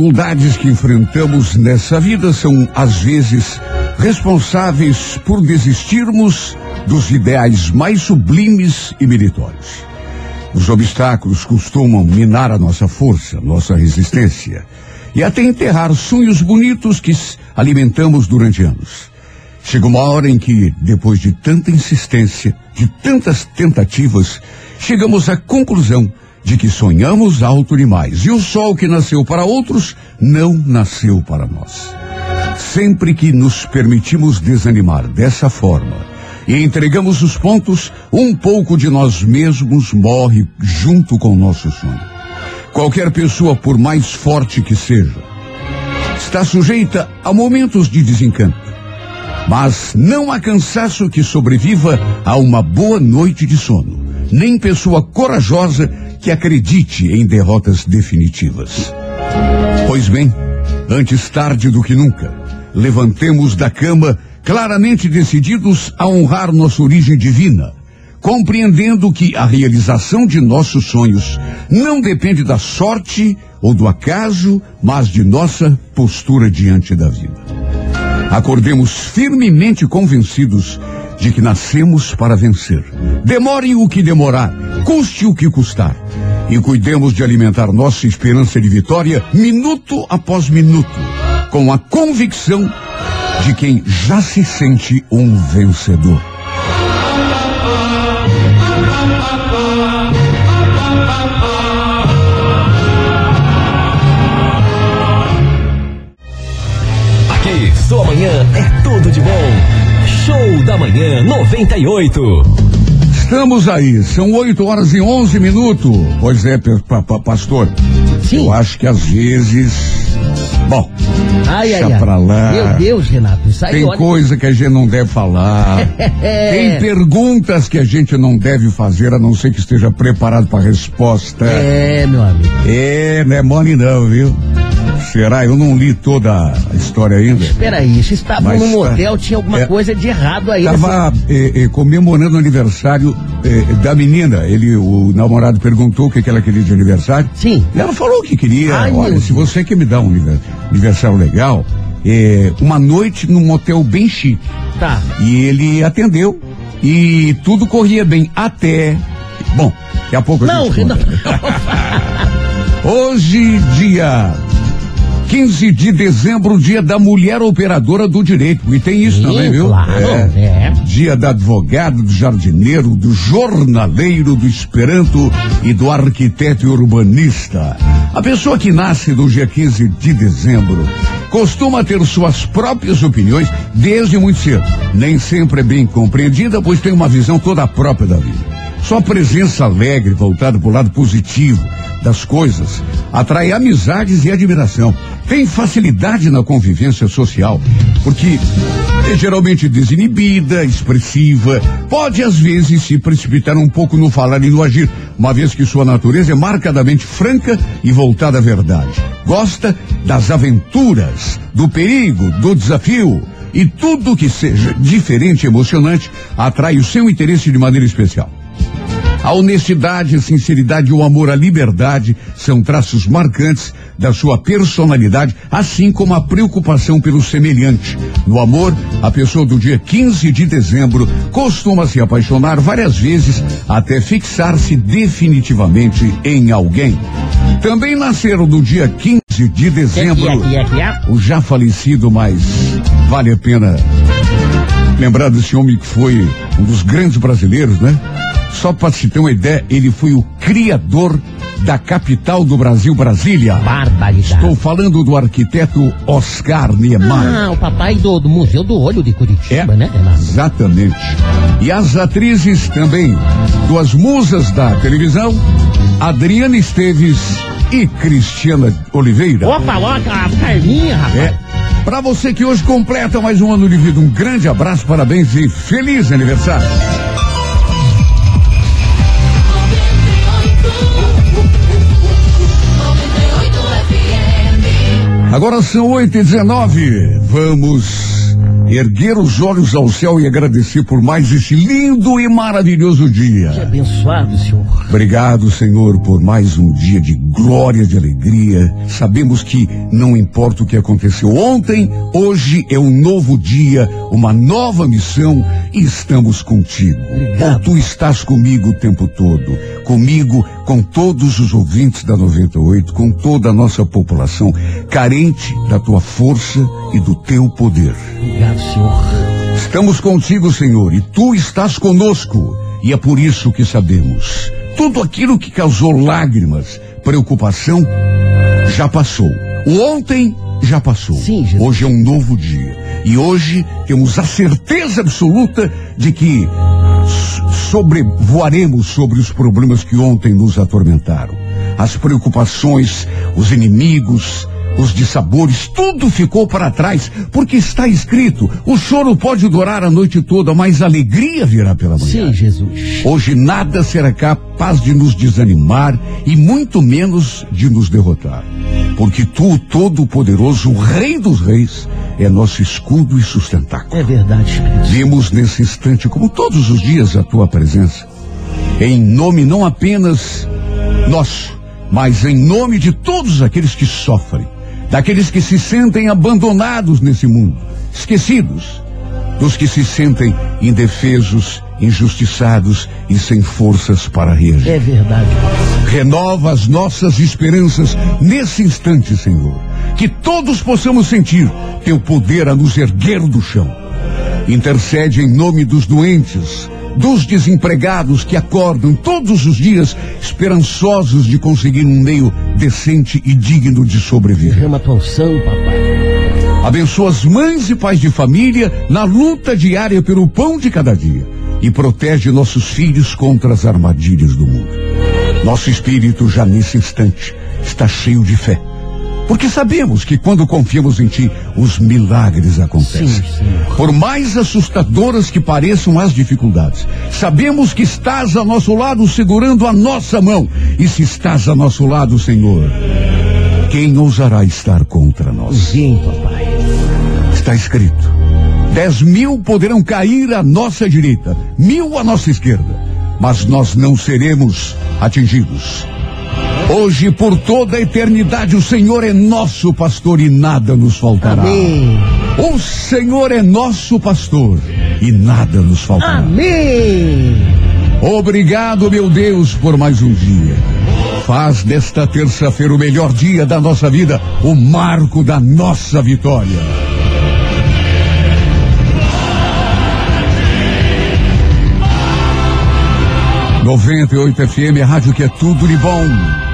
dificuldades que enfrentamos nessa vida são, às vezes, responsáveis por desistirmos dos ideais mais sublimes e meritórios. Os obstáculos costumam minar a nossa força, nossa resistência e até enterrar sonhos bonitos que alimentamos durante anos. Chega uma hora em que, depois de tanta insistência, de tantas tentativas, chegamos à conclusão de que sonhamos alto demais e o sol que nasceu para outros não nasceu para nós. Sempre que nos permitimos desanimar dessa forma e entregamos os pontos, um pouco de nós mesmos morre junto com o nosso sonho. Qualquer pessoa, por mais forte que seja, está sujeita a momentos de desencanto. Mas não há cansaço que sobreviva a uma boa noite de sono, nem pessoa corajosa que acredite em derrotas definitivas. Pois bem, antes tarde do que nunca, levantemos da cama claramente decididos a honrar nossa origem divina, compreendendo que a realização de nossos sonhos não depende da sorte ou do acaso, mas de nossa postura diante da vida. Acordemos firmemente convencidos de que nascemos para vencer. Demore o que demorar, custe o que custar. E cuidemos de alimentar nossa esperança de vitória minuto após minuto, com a convicção de quem já se sente um vencedor. Aqui, sua manhã é tudo de bom. Show da manhã 98. Estamos aí, são 8 horas e 11 minutos. Pois é, pa, pa, pastor. Sim. Eu acho que às vezes. Bom, ai, deixa ai, ai. pra lá. Meu Deus, Renato, aí Tem olha- coisa que a gente não deve falar. Tem perguntas que a gente não deve fazer, a não ser que esteja preparado para a resposta. É, meu amigo. É, não é mole não, viu? Será? Eu não li toda a história ainda. Peraí, vocês estavam Mas num tá- motel, tinha alguma é- coisa de errado aí. Estava eh, eh, comemorando o aniversário eh, da menina. Ele, o namorado perguntou o que, que ela queria de aniversário. Sim. E ela falou que queria. Ai, Olha, se você quer me dar um aniver- aniversário legal, eh, uma noite num motel bem chique. Tá. E ele atendeu e tudo corria bem até. Bom, daqui a pouco a Não, gente conta. Renato. Hoje, dia 15 de dezembro, dia da mulher operadora do direito. E tem isso Sim, também, viu? claro, é. Dia da advogado, do jardineiro, do jornaleiro, do esperanto e do arquiteto e urbanista. A pessoa que nasce no dia 15 de dezembro costuma ter suas próprias opiniões desde muito cedo. Nem sempre é bem compreendida, pois tem uma visão toda própria da vida. Sua presença alegre, voltada para o lado positivo das coisas, atrai amizades e admiração. Tem facilidade na convivência social, porque é geralmente desinibida, expressiva, pode às vezes se precipitar um pouco no falar e no agir, uma vez que sua natureza é marcadamente franca e voltada à verdade. Gosta das aventuras, do perigo, do desafio. E tudo que seja diferente e emocionante atrai o seu interesse de maneira especial. A honestidade, a sinceridade e o amor à liberdade são traços marcantes da sua personalidade, assim como a preocupação pelo semelhante. No amor, a pessoa do dia 15 de dezembro costuma se apaixonar várias vezes até fixar-se definitivamente em alguém. Também nasceram no dia 15 de dezembro aqui, o já falecido, mas vale a pena lembrar desse homem que foi um dos grandes brasileiros, né? Só para se ter uma ideia, ele foi o criador da capital do Brasil, Brasília. Barbaridade. Estou falando do arquiteto Oscar Niemeyer. Ah, o papai do, do Museu do Olho de Curitiba, É, né, Renato? exatamente. E as atrizes também, duas musas da televisão, Adriana Esteves e Cristiana Oliveira. Opa, ó, a Carminha, rapaz. É. Para você que hoje completa mais um ano de vida, um grande abraço, parabéns e feliz aniversário. Agora são 8 e 19 Vamos erguer os olhos ao céu e agradecer por mais esse lindo e maravilhoso dia. Que abençoado, Senhor. Obrigado, Senhor, por mais um dia de glória, de alegria. Sabemos que não importa o que aconteceu ontem, hoje é um novo dia, uma nova missão e estamos contigo. Obrigado. Tu estás comigo o tempo todo, comigo, com todos os ouvintes da 98, com toda a nossa população, carente da tua força e do teu poder. Obrigado, Senhor. Estamos contigo, Senhor, e tu estás conosco. E é por isso que sabemos. Tudo aquilo que causou lágrimas, preocupação, já passou. O ontem já passou. Sim, Jesus. Hoje é um novo dia. E hoje temos a certeza absoluta de que sobrevoaremos sobre os problemas que ontem nos atormentaram. As preocupações, os inimigos, os dissabores, tudo ficou para trás, porque está escrito: o choro pode durar a noite toda, mas a alegria virá pela manhã. Sim, Jesus. Hoje nada será capaz de nos desanimar e muito menos de nos derrotar. Porque tu, o Todo-Poderoso, o Rei dos Reis, é nosso escudo e sustentáculo. É verdade, Espírito. Vimos nesse instante, como todos os dias, a tua presença. Em nome não apenas nosso, mas em nome de todos aqueles que sofrem, daqueles que se sentem abandonados nesse mundo, esquecidos, dos que se sentem indefesos, injustiçados e sem forças para reagir. É verdade. Renova as nossas esperanças nesse instante, Senhor. Que todos possamos sentir teu poder a nos erguer do chão. Intercede em nome dos doentes, dos desempregados que acordam todos os dias esperançosos de conseguir um meio decente e digno de sobreviver. Derrama tua unção, papai. Abençoa as mães e pais de família na luta diária pelo pão de cada dia e protege nossos filhos contra as armadilhas do mundo. Nosso espírito já nesse instante está cheio de fé. Porque sabemos que quando confiamos em Ti, os milagres acontecem. Sim. Por mais assustadoras que pareçam as dificuldades, sabemos que estás a nosso lado segurando a nossa mão. E se estás a nosso lado, Senhor, quem ousará estar contra nós? Vem, papai. Está escrito: dez mil poderão cair à nossa direita, mil à nossa esquerda, mas nós não seremos atingidos. Hoje, por toda a eternidade, o Senhor é nosso pastor e nada nos faltará. Amém. O Senhor é nosso pastor e nada nos faltará. Amém. Obrigado, meu Deus, por mais um dia. Faz desta terça-feira o melhor dia da nossa vida, o marco da nossa vitória. Noventa e oito FM, a rádio que é tudo de bom.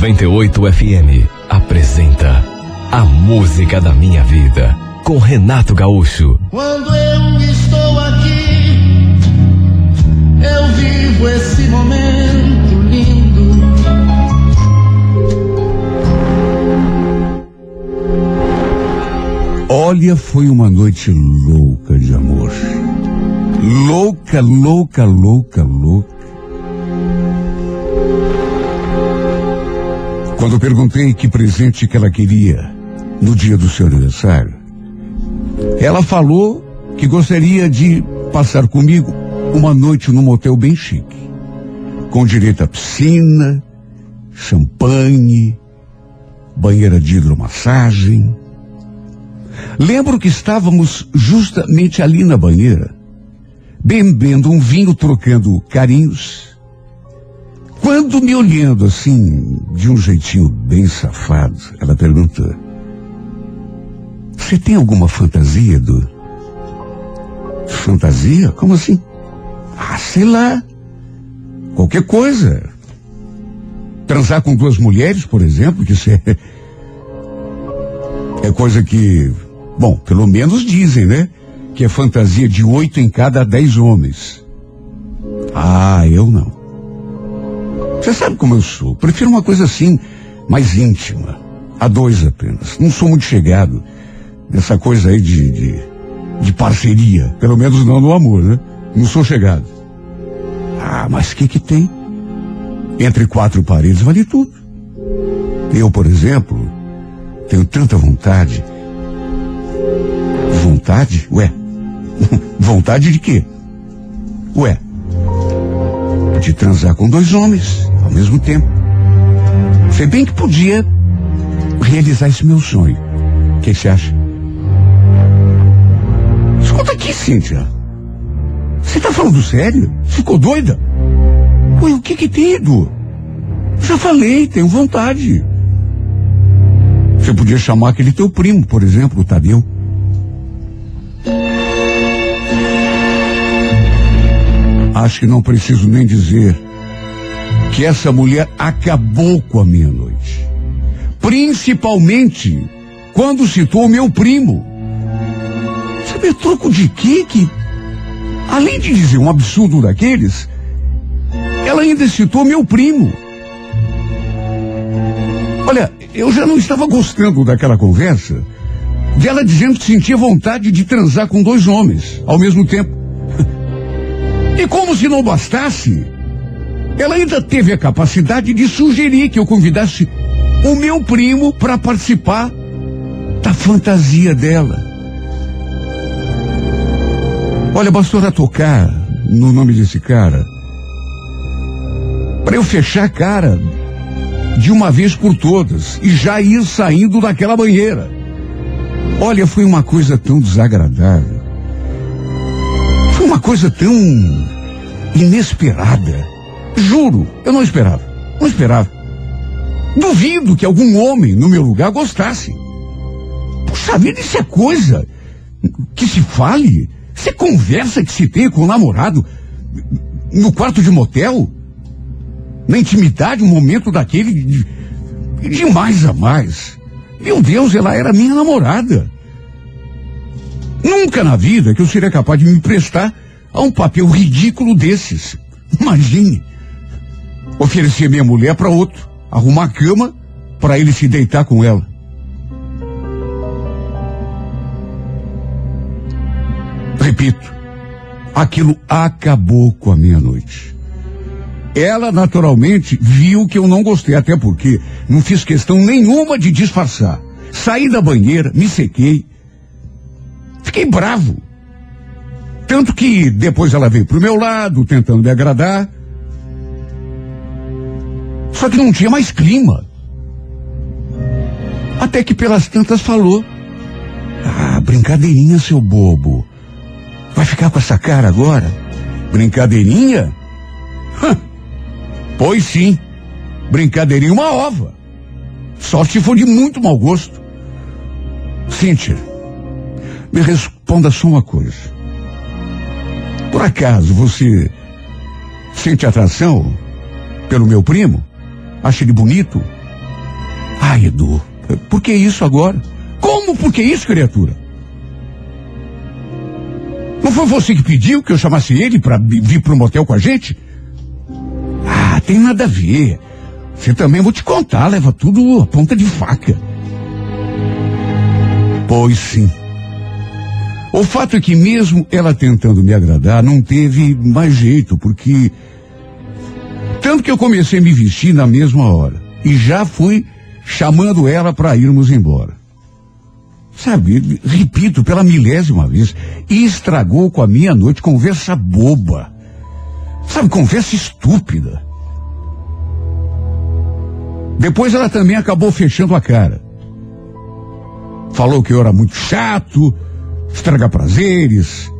98 FM apresenta A Música da Minha Vida com Renato Gaúcho. Quando eu estou aqui, eu vivo esse momento lindo. Olha, foi uma noite louca de amor. Louca, louca, louca, louca. Quando perguntei que presente que ela queria no dia do seu aniversário, ela falou que gostaria de passar comigo uma noite num motel bem chique, com direito à piscina, champanhe, banheira de hidromassagem. Lembro que estávamos justamente ali na banheira, bebendo um vinho, trocando carinhos. Quando me olhando assim, de um jeitinho bem safado, ela perguntou: Você tem alguma fantasia, Edu? Fantasia? Como assim? Ah, sei lá. Qualquer coisa. Transar com duas mulheres, por exemplo, que isso é, é coisa que, bom, pelo menos dizem, né? Que é fantasia de oito em cada dez homens. Ah, eu não. Você sabe como eu sou. Prefiro uma coisa assim, mais íntima. A dois apenas. Não sou muito chegado nessa coisa aí de, de, de parceria. Pelo menos não no amor, né? Não sou chegado. Ah, mas o que que tem? Entre quatro paredes vale tudo. Eu, por exemplo, tenho tanta vontade. Vontade? Ué. vontade de quê? Ué. De transar com dois homens ao mesmo tempo. Sei bem que podia realizar esse meu sonho. O que você acha? Escuta aqui, Cíntia. Você tá falando sério? Ficou doida? Ué, o que que tem, Edu? Já falei, tenho vontade. Você podia chamar aquele teu primo, por exemplo, o Tadeu. Acho que não preciso nem dizer que essa mulher acabou com a meia-noite. Principalmente quando citou meu primo. Sabe troco de quê que, além de dizer um absurdo daqueles, ela ainda citou meu primo. Olha, eu já não estava gostando daquela conversa, dela dizendo que sentia vontade de transar com dois homens ao mesmo tempo. E como se não bastasse, ela ainda teve a capacidade de sugerir que eu convidasse o meu primo para participar da fantasia dela. Olha, bastou ela tocar no nome desse cara para eu fechar a cara de uma vez por todas e já ir saindo daquela banheira. Olha, foi uma coisa tão desagradável. Coisa tão inesperada. Juro, eu não esperava. Não esperava. Duvido que algum homem no meu lugar gostasse. Puxa vida, isso é coisa que se fale. Isso é conversa que se tem com o namorado no quarto de motel. Na intimidade, um momento daquele de, de mais a mais. Meu Deus, ela era minha namorada. Nunca na vida que eu seria capaz de me emprestar a um papel ridículo desses. Imagine. Oferecer minha mulher para outro, arrumar cama para ele se deitar com ela. Repito, aquilo acabou com a minha noite. Ela naturalmente viu que eu não gostei, até porque não fiz questão nenhuma de disfarçar. Saí da banheira, me sequei, fiquei bravo. Tanto que depois ela veio pro meu lado, tentando me agradar. Só que não tinha mais clima. Até que pelas tantas falou. Ah, brincadeirinha, seu bobo. Vai ficar com essa cara agora? Brincadeirinha? Hã. Pois sim. Brincadeirinha uma ova. Só se for de muito mau gosto. Cíntia, me responda só uma coisa. Por acaso você sente atração pelo meu primo? Acha ele bonito? Ai, Edu, por que isso agora? Como por que isso, criatura? Não foi você que pediu que eu chamasse ele para vir pro motel com a gente? Ah, tem nada a ver. Você também vou te contar, leva tudo a ponta de faca. Pois sim. O fato é que mesmo ela tentando me agradar, não teve mais jeito, porque tanto que eu comecei a me vestir na mesma hora e já fui chamando ela para irmos embora. Sabe, repito pela milésima vez, estragou com a minha noite conversa boba. Sabe, conversa estúpida. Depois ela também acabou fechando a cara. Falou que eu era muito chato, estragar prazeres,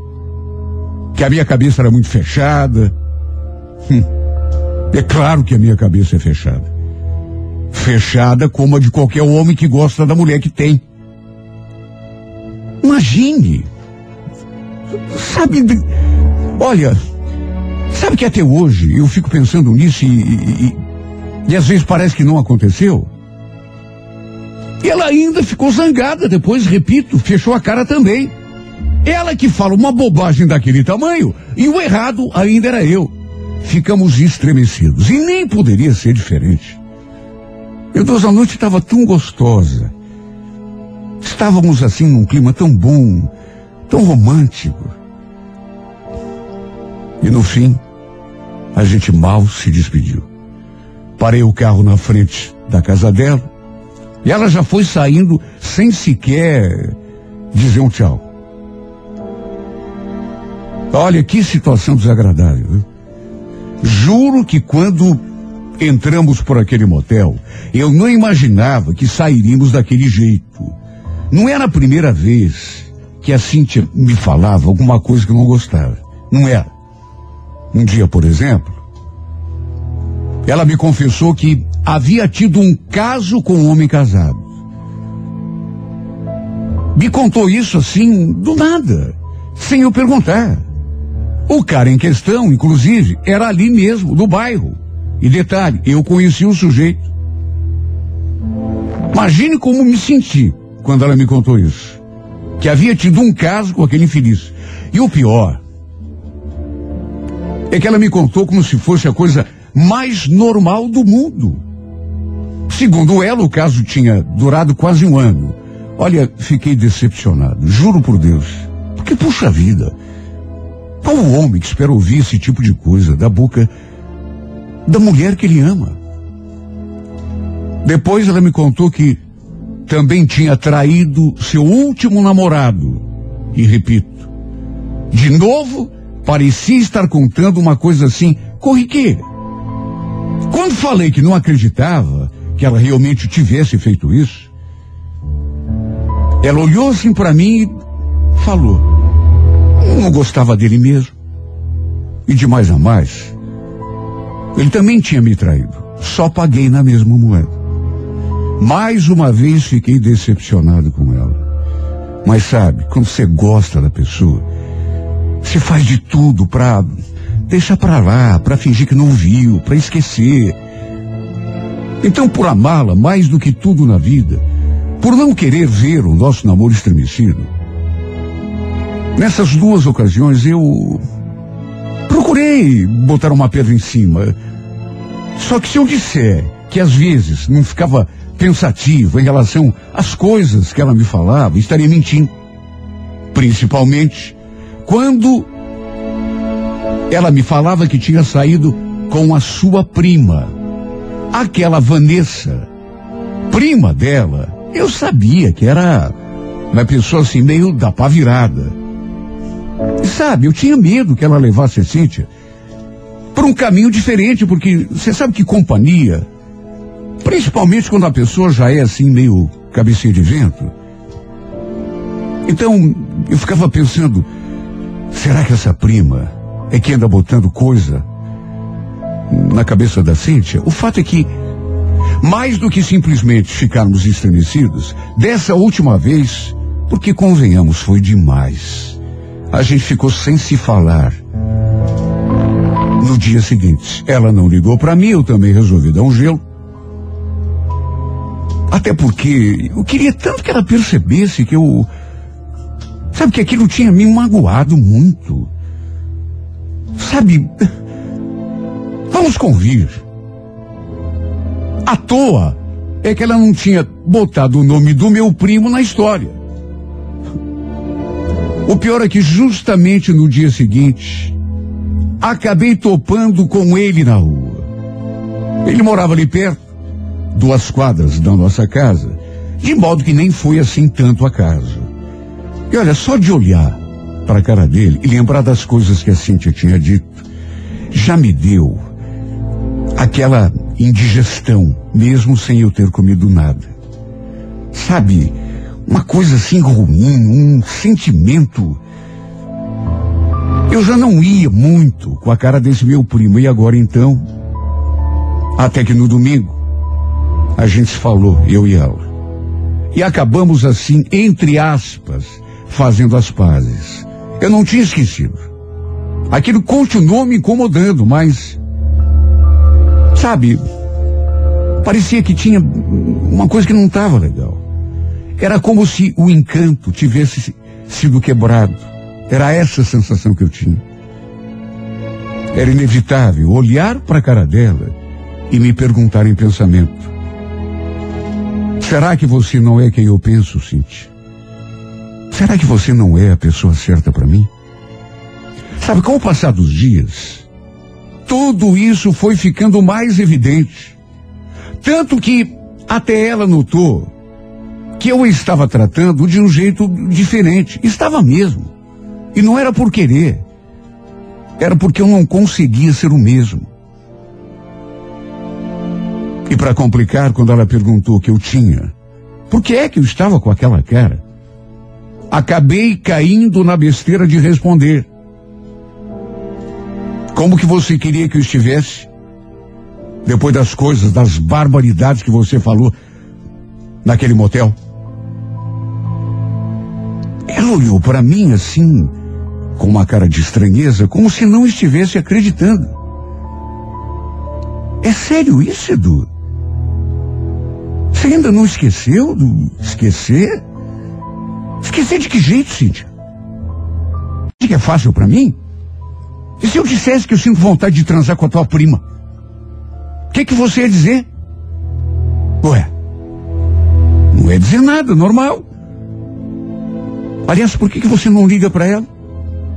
que a minha cabeça era muito fechada. Hum, é claro que a minha cabeça é fechada. Fechada como a de qualquer homem que gosta da mulher que tem. Imagine. Sabe, olha, sabe que até hoje eu fico pensando nisso e, e, E às vezes parece que não aconteceu. E ela ainda ficou zangada depois, repito, fechou a cara também. Ela que fala uma bobagem daquele tamanho e o errado ainda era eu. Ficamos estremecidos e nem poderia ser diferente. Meu Deus, a noite estava tão gostosa. Estávamos assim num clima tão bom, tão romântico. E no fim, a gente mal se despediu. Parei o carro na frente da casa dela e ela já foi saindo sem sequer dizer um tchau. Olha que situação desagradável. Juro que quando entramos por aquele motel, eu não imaginava que sairíamos daquele jeito. Não era a primeira vez que a Cíntia me falava alguma coisa que eu não gostava. Não era. Um dia, por exemplo, ela me confessou que havia tido um caso com um homem casado. Me contou isso assim, do nada, sem eu perguntar. O cara em questão, inclusive, era ali mesmo, no bairro. E detalhe, eu conheci o sujeito. Imagine como me senti quando ela me contou isso. Que havia tido um caso com aquele infeliz. E o pior é que ela me contou como se fosse a coisa mais normal do mundo. Segundo ela, o caso tinha durado quase um ano. Olha, fiquei decepcionado, juro por Deus. Porque, puxa vida, qual o homem que espera ouvir esse tipo de coisa da boca da mulher que ele ama? Depois ela me contou que também tinha traído seu último namorado. E repito, de novo, parecia estar contando uma coisa assim corriqueira. Quando falei que não acreditava que ela realmente tivesse feito isso, ela olhou assim para mim e falou: não gostava dele mesmo. E de mais a mais, ele também tinha me traído. Só paguei na mesma moeda. Mais uma vez fiquei decepcionado com ela. Mas sabe, quando você gosta da pessoa, você faz de tudo pra deixar pra lá, pra fingir que não viu, pra esquecer. Então, por amá-la mais do que tudo na vida, por não querer ver o nosso namoro estremecido, Nessas duas ocasiões eu procurei botar uma pedra em cima. Só que se eu disser que às vezes não ficava pensativo em relação às coisas que ela me falava, estaria mentindo. Principalmente quando ela me falava que tinha saído com a sua prima, aquela Vanessa, prima dela. Eu sabia que era uma pessoa assim meio da pá virada. Sabe, eu tinha medo que ela levasse a Cíntia por um caminho diferente, porque você sabe que companhia, principalmente quando a pessoa já é assim meio cabecinha de vento. Então, eu ficava pensando, será que essa prima é que anda botando coisa na cabeça da Cíntia? O fato é que, mais do que simplesmente ficarmos estremecidos, dessa última vez, porque convenhamos, foi demais. A gente ficou sem se falar. No dia seguinte, ela não ligou para mim, eu também resolvi dar um gelo. Até porque eu queria tanto que ela percebesse que eu. Sabe que aquilo tinha me magoado muito. Sabe. Vamos convir. À toa é que ela não tinha botado o nome do meu primo na história. O pior é que justamente no dia seguinte, acabei topando com ele na rua. Ele morava ali perto, duas quadras da nossa casa, de modo que nem foi assim tanto a casa. E olha, só de olhar para a cara dele e lembrar das coisas que a Cintia tinha dito, já me deu aquela indigestão, mesmo sem eu ter comido nada. Sabe, uma coisa assim ruim, um sentimento. Eu já não ia muito com a cara desse meu primo, e agora então? Até que no domingo, a gente falou, eu e ela. E acabamos assim, entre aspas, fazendo as pazes. Eu não tinha esquecido. Aquilo continuou me incomodando, mas. Sabe, Parecia que tinha uma coisa que não estava legal. Era como se o encanto tivesse sido quebrado. Era essa a sensação que eu tinha. Era inevitável olhar para a cara dela e me perguntar em pensamento: Será que você não é quem eu penso, Cintia? Será que você não é a pessoa certa para mim? Sabe, com o passar dos dias, tudo isso foi ficando mais evidente. Tanto que até ela notou que eu estava tratando de um jeito diferente. Estava mesmo. E não era por querer. Era porque eu não conseguia ser o mesmo. E para complicar, quando ela perguntou o que eu tinha, por que é que eu estava com aquela cara? Acabei caindo na besteira de responder. Como que você queria que eu estivesse? Depois das coisas, das barbaridades que você falou naquele motel? Ela olhou para mim assim, com uma cara de estranheza, como se não estivesse acreditando. É sério isso, Edu? Você ainda não esqueceu do esquecer? Esquecer de que jeito, Cíntia? De que é fácil para mim? E se eu dissesse que eu sinto vontade de transar com a tua prima? O que, que você ia dizer? Ué, não é dizer nada, normal. Aliás, por que, que você não liga para ela?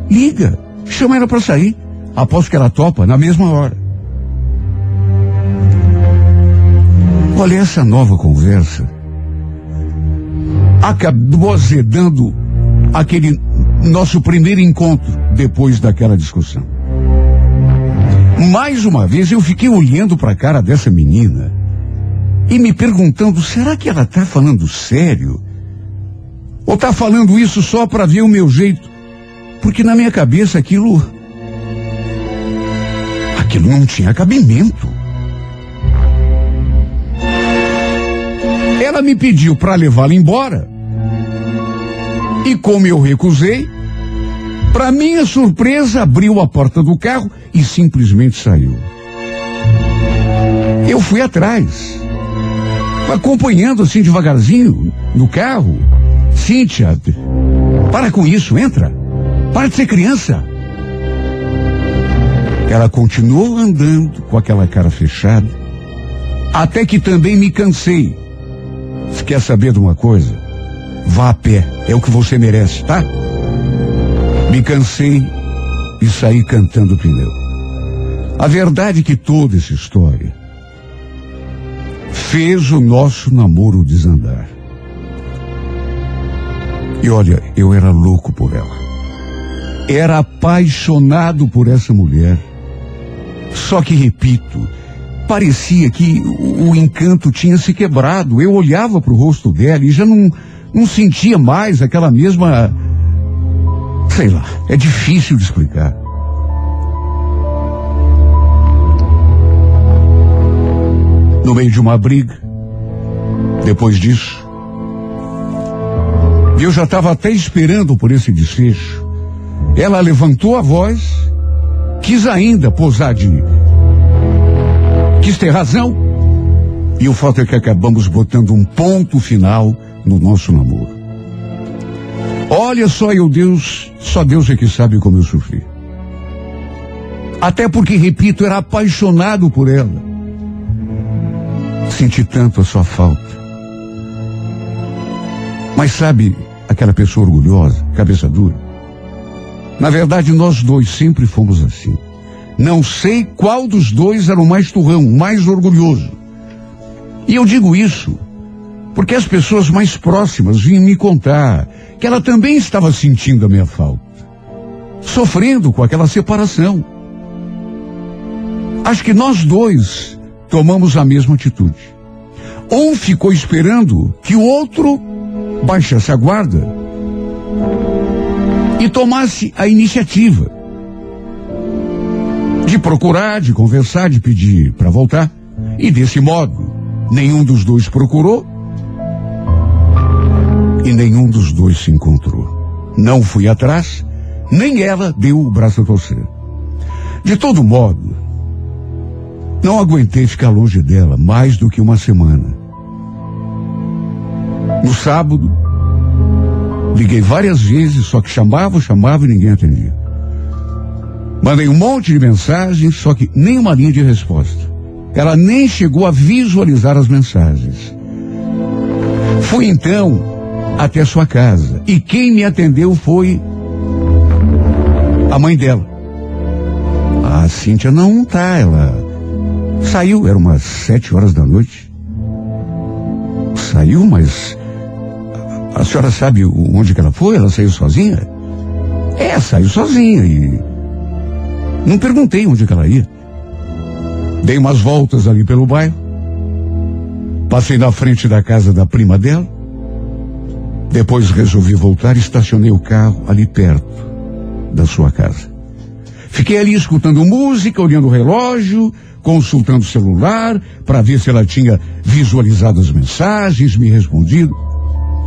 Liga, chama ela para sair. Aposto que ela topa na mesma hora. Olha, essa nova conversa acabou azedando aquele nosso primeiro encontro depois daquela discussão. Mais uma vez eu fiquei olhando para a cara dessa menina e me perguntando: será que ela está falando sério? Ou está falando isso só para ver o meu jeito? Porque na minha cabeça aquilo. aquilo não tinha cabimento. Ela me pediu para levá-la embora. E como eu recusei, para minha surpresa, abriu a porta do carro e simplesmente saiu. Eu fui atrás, acompanhando assim devagarzinho no carro. Cíntia, para com isso, entra. Para de ser criança. Ela continuou andando com aquela cara fechada, até que também me cansei. Se quer saber de uma coisa? Vá a pé, é o que você merece, tá? Me cansei e saí cantando pneu. A verdade é que toda essa história fez o nosso namoro desandar. E olha, eu era louco por ela. Era apaixonado por essa mulher. Só que, repito, parecia que o, encanto tinha se quebrado. Eu olhava para o rosto dela e já não, não sentia mais aquela mesma. Sei lá, é difícil de explicar. No meio de uma briga, depois disso, eu já estava até esperando por esse desfecho. Ela levantou a voz, quis ainda posar de. quis ter razão. E o fato é que acabamos botando um ponto final no nosso namoro. Olha só, eu Deus, só Deus é que sabe como eu sofri. Até porque, repito, era apaixonado por ela. Senti tanto a sua falta. Mas sabe, aquela pessoa orgulhosa, cabeça dura. Na verdade, nós dois sempre fomos assim. Não sei qual dos dois era o mais turrão, mais orgulhoso. E eu digo isso porque as pessoas mais próximas vinham me contar que ela também estava sentindo a minha falta, sofrendo com aquela separação. Acho que nós dois tomamos a mesma atitude. Um ficou esperando que o outro baixasse a guarda e tomasse a iniciativa de procurar, de conversar, de pedir para voltar. E desse modo, nenhum dos dois procurou e nenhum dos dois se encontrou. Não fui atrás, nem ela deu o braço a torcer. De todo modo, Não aguentei ficar longe dela mais do que uma semana. No sábado, liguei várias vezes, só que chamava, chamava e ninguém atendia. Mandei um monte de mensagens, só que nenhuma linha de resposta. Ela nem chegou a visualizar as mensagens. Fui então até sua casa e quem me atendeu foi a mãe dela. A Cíntia não tá, ela saiu, era umas sete horas da noite. Saiu, mas a senhora sabe onde que ela foi? Ela saiu sozinha? É, saiu sozinha e não perguntei onde que ela ia. Dei umas voltas ali pelo bairro. Passei na frente da casa da prima dela. Depois resolvi voltar e estacionei o carro ali perto da sua casa. Fiquei ali escutando música, olhando o relógio, consultando o celular para ver se ela tinha visualizado as mensagens, me respondido.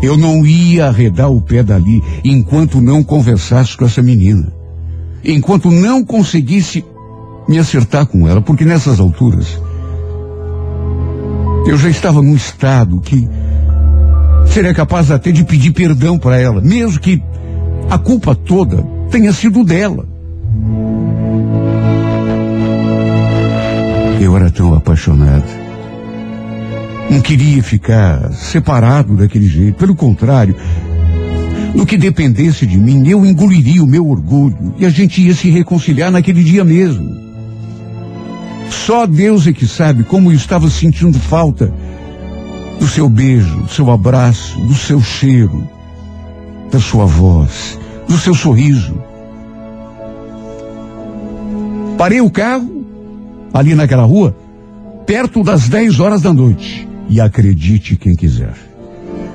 Eu não ia arredar o pé dali enquanto não conversasse com essa menina. Enquanto não conseguisse me acertar com ela, porque nessas alturas eu já estava num estado que seria capaz até de pedir perdão para ela, mesmo que a culpa toda tenha sido dela. Eu era tão apaixonado. Não queria ficar separado daquele jeito. Pelo contrário, no que dependesse de mim, eu engoliria o meu orgulho e a gente ia se reconciliar naquele dia mesmo. Só Deus é que sabe como eu estava sentindo falta do seu beijo, do seu abraço, do seu cheiro, da sua voz, do seu sorriso. Parei o carro ali naquela rua perto das 10 horas da noite. E acredite quem quiser.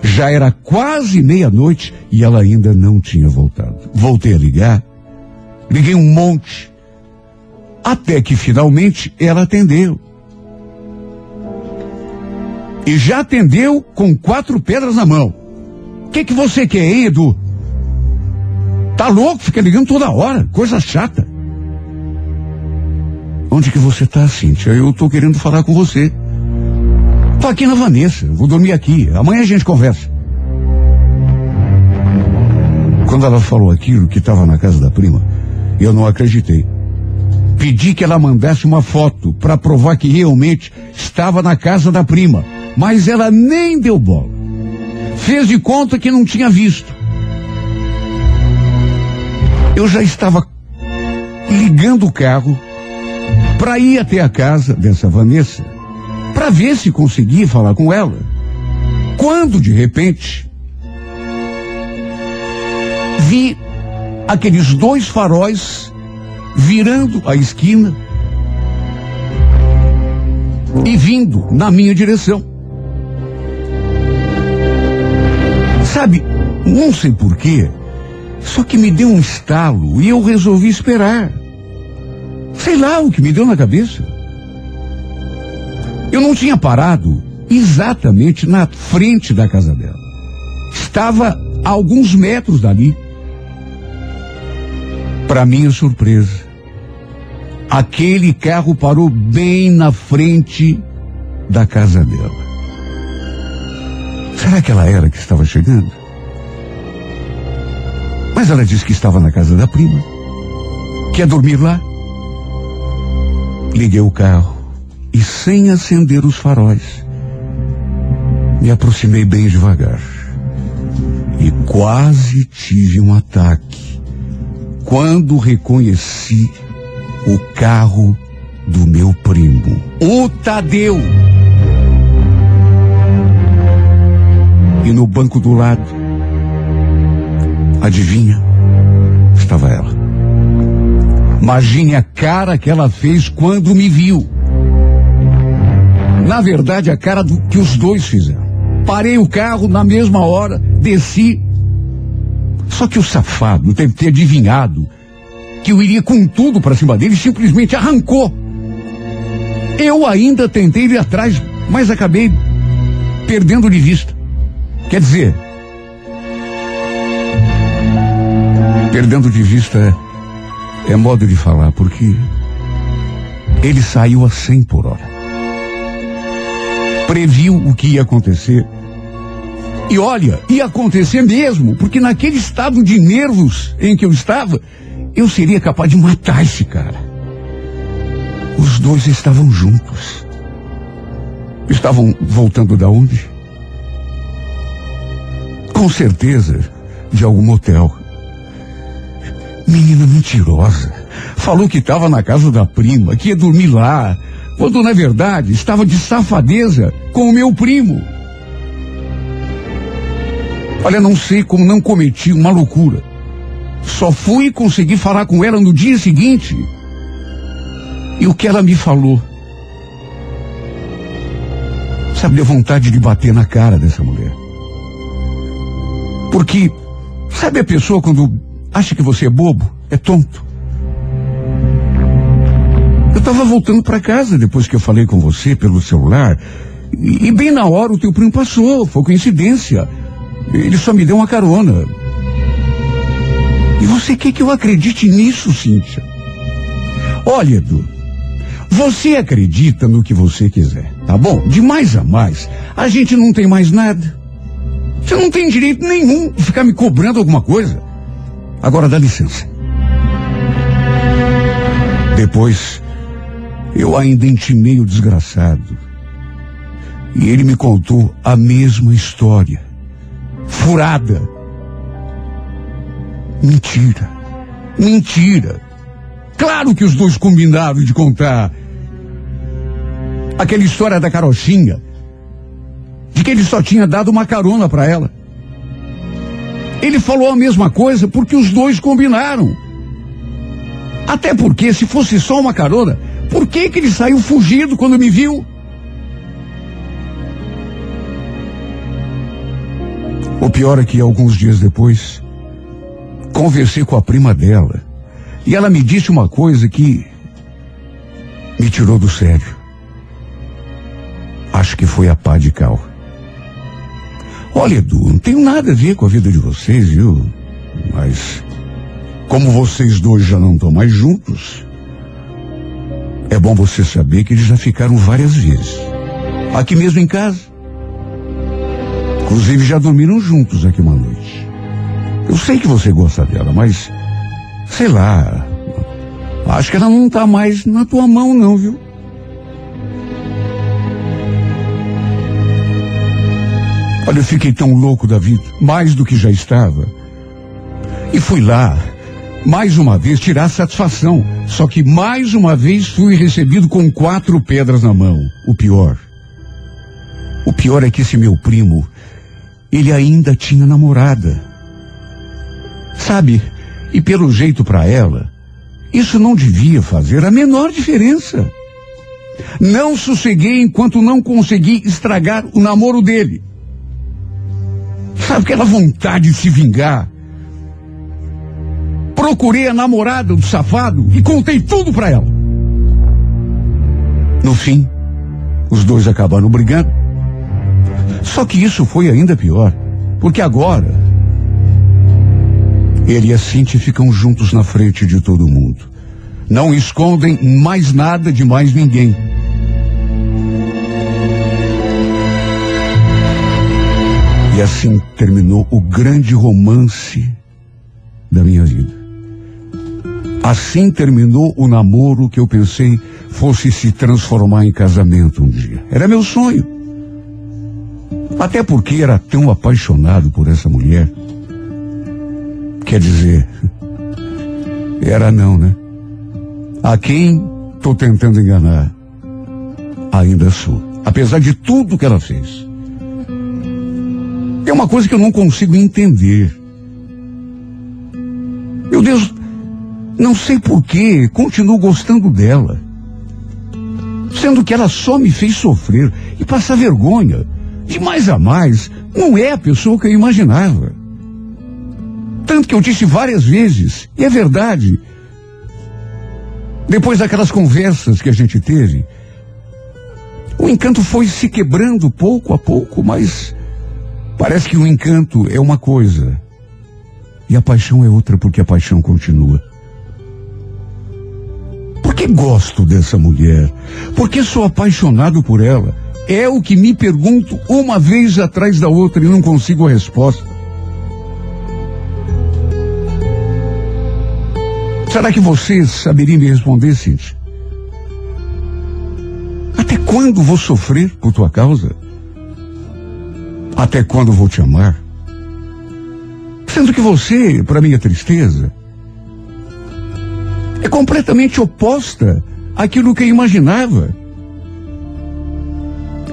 Já era quase meia-noite e ela ainda não tinha voltado. Voltei a ligar, liguei um monte, até que finalmente ela atendeu. E já atendeu com quatro pedras na mão. O que, que você quer, hein, Edu? Tá louco? Fica ligando toda hora. Coisa chata. Onde que você tá, Cíntia? Eu tô querendo falar com você. Tô aqui na Vanessa. Vou dormir aqui. Amanhã a gente conversa. Quando ela falou aquilo que estava na casa da prima, eu não acreditei. Pedi que ela mandasse uma foto para provar que realmente estava na casa da prima, mas ela nem deu bola. Fez de conta que não tinha visto. Eu já estava ligando o carro para ir até a casa dessa Vanessa, para ver se conseguia falar com ela. Quando de repente vi aqueles dois faróis virando a esquina e vindo na minha direção. Sabe, não sei porquê, só que me deu um estalo e eu resolvi esperar. Sei lá o que me deu na cabeça. Eu não tinha parado exatamente na frente da casa dela. Estava a alguns metros dali. Para minha surpresa, aquele carro parou bem na frente da casa dela. Será que ela era que estava chegando? Mas ela disse que estava na casa da prima. Quer dormir lá? Liguei o carro e, sem acender os faróis, me aproximei bem devagar. E quase tive um ataque quando reconheci o carro do meu primo, o Tadeu. E no banco do lado, adivinha, estava ela. Imagine a cara que ela fez quando me viu. Na verdade, a cara do, que os dois fizeram. Parei o carro na mesma hora, desci só que o safado deve ter adivinhado que eu iria com tudo para cima dele e simplesmente arrancou. Eu ainda tentei ir atrás, mas acabei perdendo de vista. Quer dizer, perdendo de vista é, é modo de falar, porque Ele saiu a 100 por hora. Previu o que ia acontecer. E olha, ia acontecer mesmo, porque naquele estado de nervos em que eu estava, eu seria capaz de matar esse cara. Os dois estavam juntos. Estavam voltando da onde? Com certeza, de algum motel. Menina mentirosa. Falou que estava na casa da prima, que ia dormir lá, quando na verdade estava de safadeza com o meu primo. Olha, não sei como não cometi uma loucura. Só fui conseguir falar com ela no dia seguinte. E o que ela me falou? Sabe, deu vontade de bater na cara dessa mulher. Porque, sabe a pessoa quando acha que você é bobo, é tonto? Eu estava voltando para casa depois que eu falei com você pelo celular. E, e bem na hora o teu primo passou, foi coincidência. Ele só me deu uma carona. E você quer que eu acredite nisso, Cíntia? Olha, Edu, você acredita no que você quiser, tá bom? De mais a mais, a gente não tem mais nada. Você não tem direito nenhum de ficar me cobrando alguma coisa. Agora dá licença. Depois, eu ainda intimei o desgraçado. E ele me contou a mesma história. Furada. Mentira. Mentira. Claro que os dois combinaram de contar aquela história da carochinha. De que ele só tinha dado uma carona para ela. Ele falou a mesma coisa porque os dois combinaram. Até porque, se fosse só uma carona, por que, que ele saiu fugido quando me viu? O pior é que alguns dias depois, conversei com a prima dela. E ela me disse uma coisa que me tirou do sério. Acho que foi a pá de cal. Olha, Edu, não tenho nada a ver com a vida de vocês, viu? Mas, como vocês dois já não estão mais juntos, é bom você saber que eles já ficaram várias vezes. Aqui mesmo em casa. Inclusive já dormiram juntos aqui uma noite. Eu sei que você gosta dela, mas sei lá. Acho que ela não tá mais na tua mão, não, viu? Olha, eu fiquei tão louco da vida, mais do que já estava. E fui lá, mais uma vez, tirar satisfação. Só que mais uma vez fui recebido com quatro pedras na mão. O pior. O pior é que esse meu primo, ele ainda tinha namorada. Sabe, e pelo jeito para ela, isso não devia fazer a menor diferença. Não sosseguei enquanto não consegui estragar o namoro dele. Sabe aquela vontade de se vingar? Procurei a namorada do safado e contei tudo para ela. No fim, os dois acabaram brigando. Só que isso foi ainda pior, porque agora ele e a Cintia ficam juntos na frente de todo mundo. Não escondem mais nada de mais ninguém. E assim terminou o grande romance da minha vida. Assim terminou o namoro que eu pensei fosse se transformar em casamento um dia. Era meu sonho. Até porque era tão apaixonado por essa mulher. Quer dizer, era não, né? A quem estou tentando enganar, ainda sou. Apesar de tudo que ela fez. É uma coisa que eu não consigo entender. Meu Deus, não sei porquê, continuo gostando dela. Sendo que ela só me fez sofrer e passar vergonha. De mais a mais, não é a pessoa que eu imaginava. Tanto que eu disse várias vezes, e é verdade. Depois daquelas conversas que a gente teve, o encanto foi se quebrando pouco a pouco, mas parece que o encanto é uma coisa e a paixão é outra porque a paixão continua. Por Porque gosto dessa mulher. Porque sou apaixonado por ela. É o que me pergunto uma vez atrás da outra e não consigo a resposta. Será que você saberia me responder, Cintia? Até quando vou sofrer por tua causa? Até quando vou te amar? Sendo que você, para minha tristeza, é completamente oposta àquilo que eu imaginava.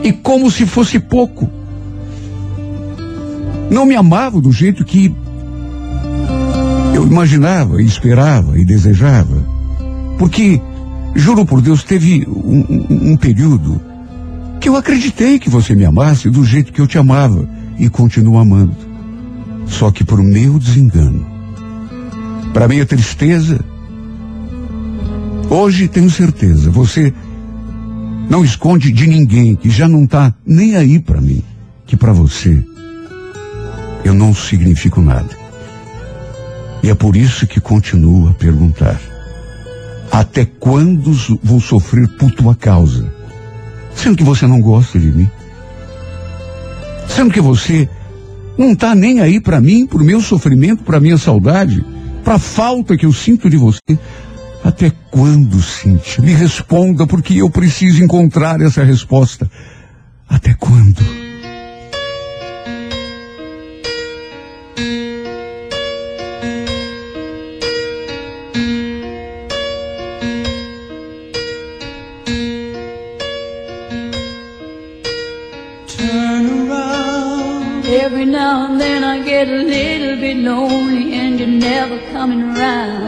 E como se fosse pouco. Não me amava do jeito que eu imaginava, esperava e desejava. Porque, juro por Deus, teve um, um, período que eu acreditei que você me amasse do jeito que eu te amava e continuo amando. Só que por meu desengano, para minha tristeza, hoje tenho certeza, você não esconde de ninguém que já não está nem aí para mim, que para você eu não significo nada. E é por isso que continuo a perguntar: até quando vou sofrer por tua causa? Sendo que você não gosta de mim? Sendo que você não está nem aí para mim, para o meu sofrimento, para minha saudade, para a falta que eu sinto de você. Até quando, Cíntia? Me responda, porque eu preciso encontrar essa resposta. Até quando? Turn around. Every now and then I get a little bit lonely and you're never coming around.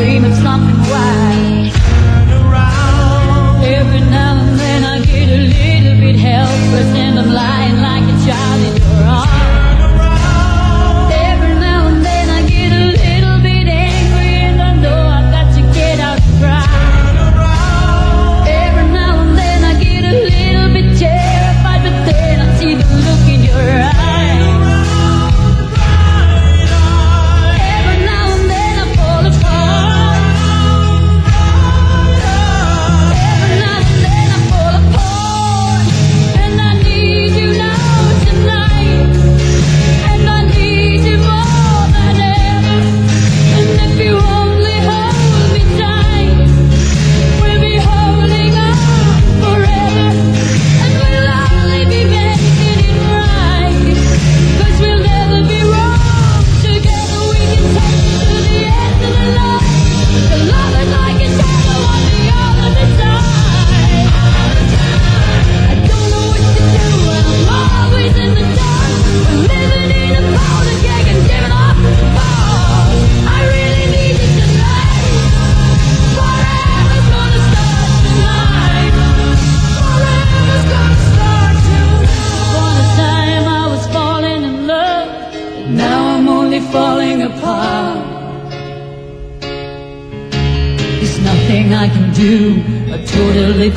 Dream of something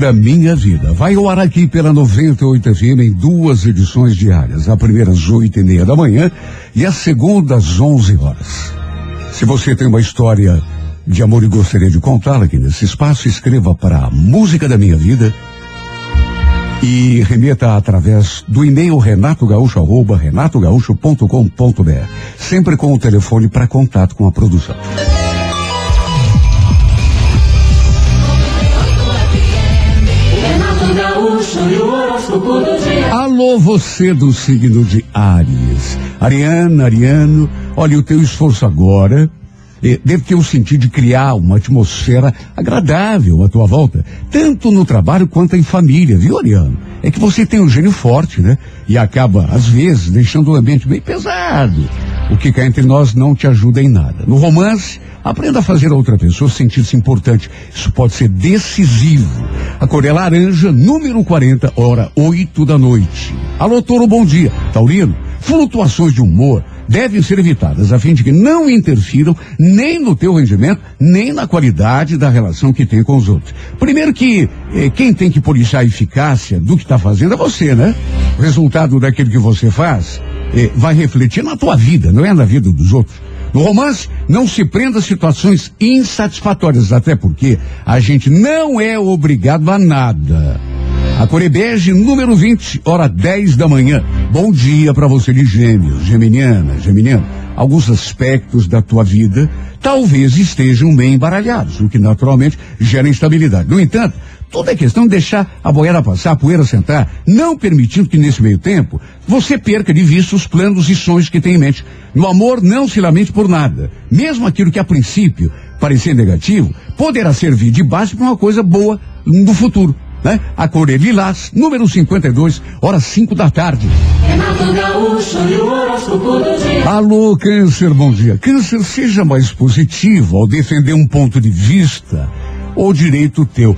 Da minha vida vai ao ar aqui pela 98 FM em duas edições diárias. A primeira às oito e meia da manhã e a segunda às onze horas. Se você tem uma história de amor e gostaria de contá-la aqui nesse espaço, escreva para a música da minha vida e remeta através do e-mail renatogaúcho.com.br sempre com o telefone para contato com a produção. Horóscopo do dia. Alô, você do signo de Áries. Ariana, Ariano, olha, o teu esforço agora eh, deve ter o sentido de criar uma atmosfera agradável à tua volta, tanto no trabalho quanto em família, viu, Ariano? É que você tem um gênio forte, né? E acaba, às vezes, deixando o ambiente bem pesado. O que cá entre nós não te ajuda em nada. No romance, aprenda a fazer a outra pessoa sentir-se importante. Isso pode ser decisivo. A cor é laranja, número 40, hora 8 da noite. Alô, Toro, bom dia. Taurino, flutuações de humor devem ser evitadas a fim de que não interfiram nem no teu rendimento, nem na qualidade da relação que tem com os outros. Primeiro que eh, quem tem que policiar a eficácia do que está fazendo é você, né? O resultado daquilo que você faz eh, vai refletir na tua vida, não é na vida dos outros. No romance, não se prenda a situações insatisfatórias, até porque a gente não é obrigado a nada. A Corebege, número 20, hora 10 da manhã. Bom dia para você de gêmeos, geminiana, geminiano. Alguns aspectos da tua vida talvez estejam bem embaralhados, o que naturalmente gera instabilidade. No entanto, tudo é questão de deixar a boiada passar, a poeira sentar, não permitindo que nesse meio tempo você perca de vista os planos e sonhos que tem em mente. No amor, não se lamente por nada. Mesmo aquilo que a princípio parecer negativo, poderá servir de base para uma coisa boa no futuro né? A cor é lilás, número 52, horas 5 da tarde. Renato Gaúcho e o horóscopo do dia. Alô, Câncer, bom dia. Câncer, seja mais positivo ao defender um ponto de vista ou direito teu.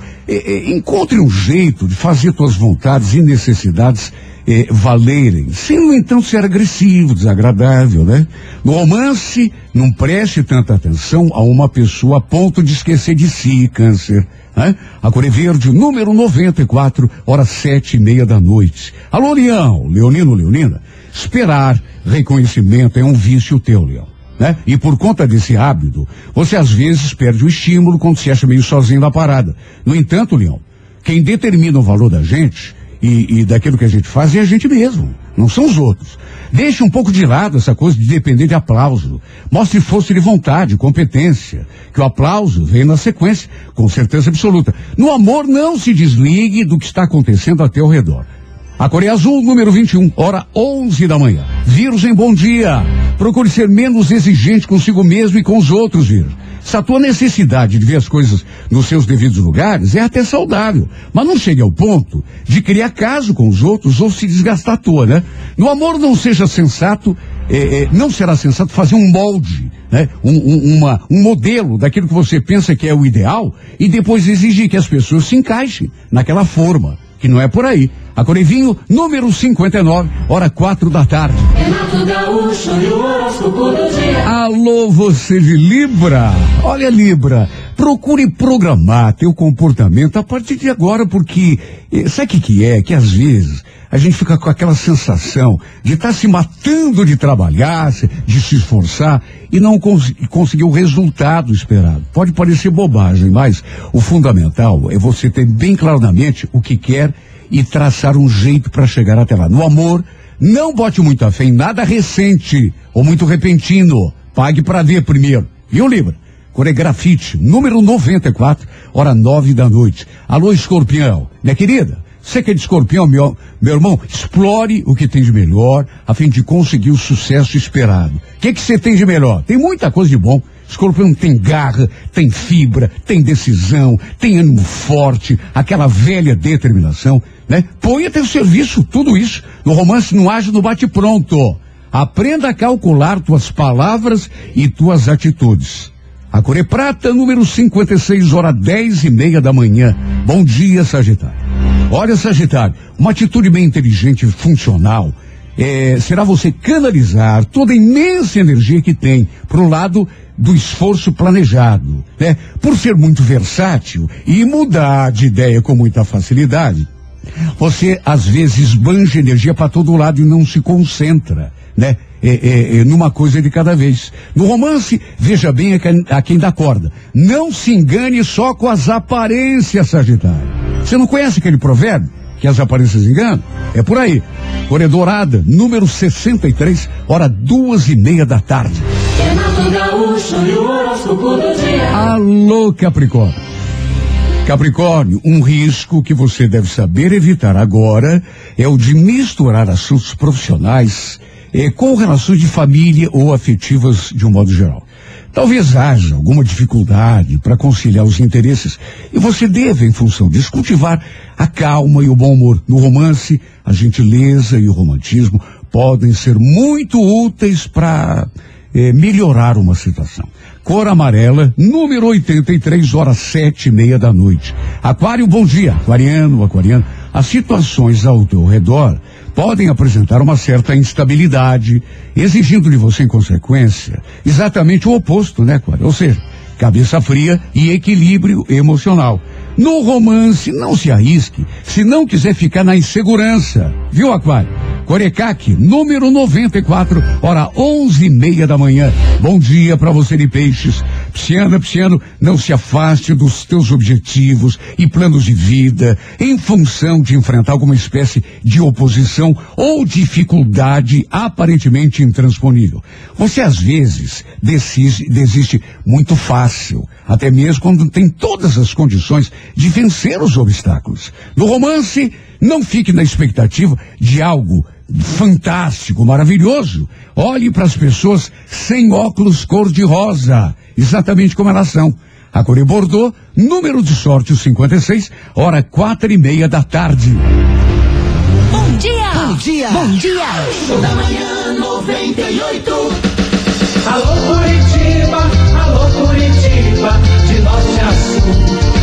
Encontre um jeito de fazer tuas vontades e necessidades eh, valerem, sem, no entanto, ser agressivo, desagradável, né? No romance, não preste tanta atenção a uma pessoa a ponto de esquecer de si, Câncer. Né? A cor é verde, número 94, horas sete e meia da noite. Alô, Leão, Leonino, Leonina. Esperar reconhecimento é um vício teu, Leão. Né? E por conta desse hábito, você às vezes perde o estímulo quando se acha meio sozinho na parada. No entanto, Leão, quem determina o valor da gente e, e daquilo que a gente faz é a gente mesmo, não são os outros. Deixe um pouco de lado essa coisa de depender de aplauso. Mostre força de vontade, competência, que o aplauso vem na sequência, com certeza absoluta. No amor, não se desligue do que está acontecendo até ao redor. A Coreia Azul, número 21, hora 11 da manhã. Virgem, bom dia. Procure ser menos exigente consigo mesmo e com os outros, Virgem. Se a tua necessidade de ver as coisas nos seus devidos lugares é até saudável, mas não chegue ao ponto de criar caso com os outros ou se desgastar à toa, né? No amor não seja sensato, eh, eh, não será sensato fazer um molde, né? Um, um- uma, um modelo daquilo que você pensa que é o ideal e depois exigir que as pessoas se encaixem naquela forma, que não é por aí. A Corevinho, número 59, hora quatro da tarde. Renato Gaúcho e o horóscopo do dia. Alô, você de Libra. Olha, Libra, procure programar teu comportamento a partir de agora, porque eh, sabe o que, é? Que às vezes a gente fica com aquela sensação de estar se matando de trabalhar, de se esforçar e não cons conseguir o resultado esperado. Pode parecer bobagem, mas o fundamental é você ter bem claro na mente o que quer e traçar um jeito para chegar até lá. No amor, não bote muita fé em nada recente ou muito repentino. Pague para ver primeiro. Viu, Libra? Coregrafite, número 94, hora nove da noite. Alô, escorpião. Minha querida, você que é de escorpião, meu, meu irmão, explore o que tem de melhor a fim de conseguir o sucesso esperado. O que você tem de melhor? Tem muita coisa de bom. Escorpião tem garra, tem fibra, tem decisão, tem ânimo forte, aquela velha determinação, né? Põe a teu serviço tudo isso. No romance não age no bate-pronto. Aprenda a calcular tuas palavras e tuas atitudes. A Core Prata, número 56, hora 10 e meia da manhã. Bom dia, Sagitário. Olha, Sagitário, uma atitude bem inteligente e funcional é, será você canalizar toda a imensa energia que tem para o lado do esforço planejado, né? Por ser muito versátil e mudar de ideia com muita facilidade, você às vezes banja energia para todo lado e não se concentra, né? É, é, é, numa coisa de cada vez. No romance, veja bem a quem, a quem dá corda. Não se engane só com as aparências, Sagitário. Você não conhece aquele provérbio? Que as aparências enganam? É por aí. Corredorada, número 63, hora duas e meia da tarde. Renato Gaúcho e o horóscopo do dia. Alô, Capricórnio. Capricórnio, um risco que você deve saber evitar agora é o de misturar assuntos profissionais eh, com relações de família ou afetivas de um modo geral. Talvez haja alguma dificuldade para conciliar os interesses e você deve, em função disso, cultivar a calma e o bom humor. No romance, a gentileza e o romantismo podem ser muito úteis para eh, melhorar uma situação. Cor amarela, número 83, horas sete e meia da noite. Aquário, bom dia. Aquariano, aquariano. As situações ao teu redor podem apresentar uma certa instabilidade, exigindo de você, em consequência, exatamente o oposto, né, Aquário? Ou seja, cabeça fria e equilíbrio emocional. No romance, não se arrisque se não quiser ficar na insegurança. Viu, Aquário? Corecaque, número 94, hora onze e meia da manhã. Bom dia para você de peixes. Pisciana, pisciano, não se afaste dos teus objetivos e planos de vida em função de enfrentar alguma espécie de oposição ou dificuldade aparentemente intransponível. Você às vezes desiste muito fácil, até mesmo quando tem todas as condições de vencer os obstáculos. No romance, não fique na expectativa de algo fantástico, maravilhoso. Olhe para as pessoas sem óculos cor-de-rosa, exatamente como elas são. A Core Bordeaux, número de sorte o 56, hora quatro e meia da tarde. Bom dia! Bom dia! Bom dia! Da manhã 98. Alô Curitiba, alô Curitiba, de norte a sul.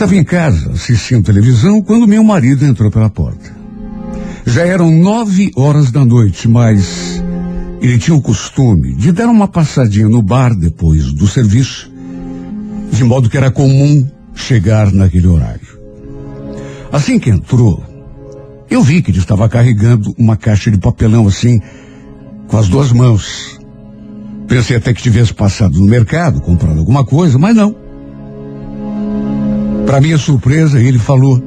estava em casa assistindo televisão quando meu marido entrou pela porta. Já eram nove horas da noite, mas ele tinha o costume de dar uma passadinha no bar depois do serviço, de modo que era comum chegar naquele horário. Assim que entrou, eu vi que ele estava carregando uma caixa de papelão assim, com as duas mãos. Pensei até que tivesse passado no mercado, comprando alguma coisa, mas não. Para minha surpresa, ele falou: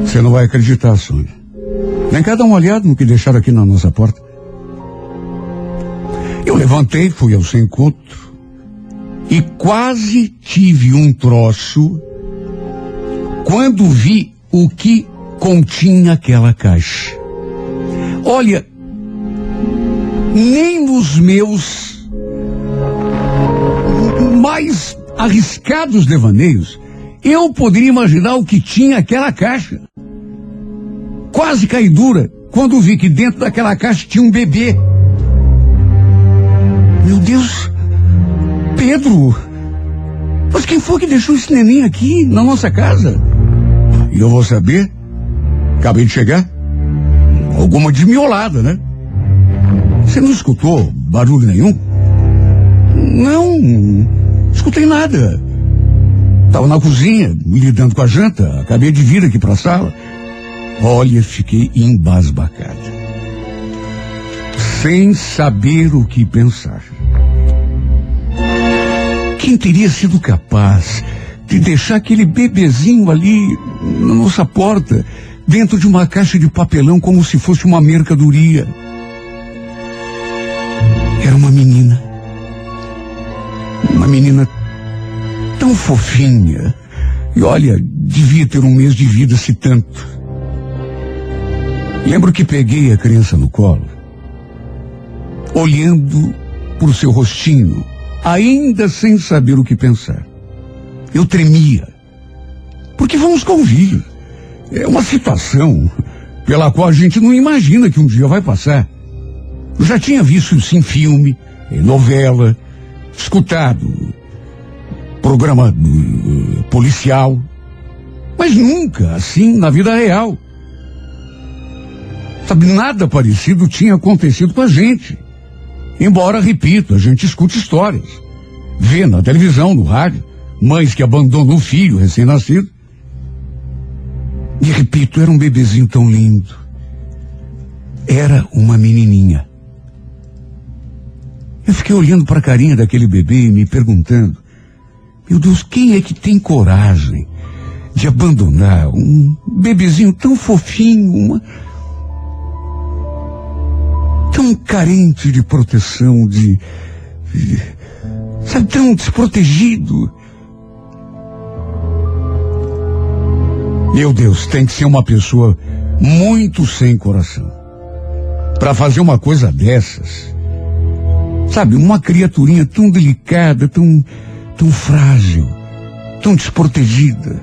Você não vai acreditar, Sônia. Vem cá dar uma olhada no que deixaram aqui na nossa porta. Eu levantei, fui ao seu encontro e quase tive um troço quando vi o que continha aquela caixa. Olha, nem nos meus mais arriscados devaneios eu poderia imaginar o que tinha aquela caixa. Quase caí dura quando vi que dentro daquela caixa tinha um bebê. Meu Deus, Pedro, mas quem foi que deixou esse neném aqui na nossa casa? E eu vou saber? Acabei de chegar. Alguma desmiolada, né? Você não escutou barulho nenhum? Não, escutei nada. Estava na cozinha, lidando com a janta. Acabei de vir aqui para a sala. Olha, fiquei embasbacada. Sem saber o que pensar. Quem teria sido capaz de deixar aquele bebezinho ali na nossa porta, dentro de uma caixa de papelão como se fosse uma mercadoria? uma menina. Menina tão fofinha. E olha, devia ter um mês de vida se tanto. Lembro que peguei a criança no colo, olhando por seu rostinho, ainda sem saber o que pensar. Eu tremia. Porque vamos convir. É uma situação pela qual a gente não imagina que um dia vai passar. Eu já tinha visto isso em filme, em novela, escutado programa uh, policial, mas nunca assim na vida real. Sabe, nada parecido tinha acontecido com a gente. Embora, repito, a gente escute histórias. Vê na televisão, no rádio, mães que abandonam o filho recém-nascido. E repito, era um bebezinho tão lindo. Era uma menininha. Eu fiquei olhando para a carinha daquele bebê e me perguntando: Meu Deus, quem é que tem coragem de abandonar um bebezinho tão fofinho, uma, tão carente de proteção, de, sabe, tão desprotegido? Meu Deus, tem que ser uma pessoa muito sem coração para fazer uma coisa dessas. Sabe, uma criaturinha tão delicada, tão, tão frágil, tão desprotegida.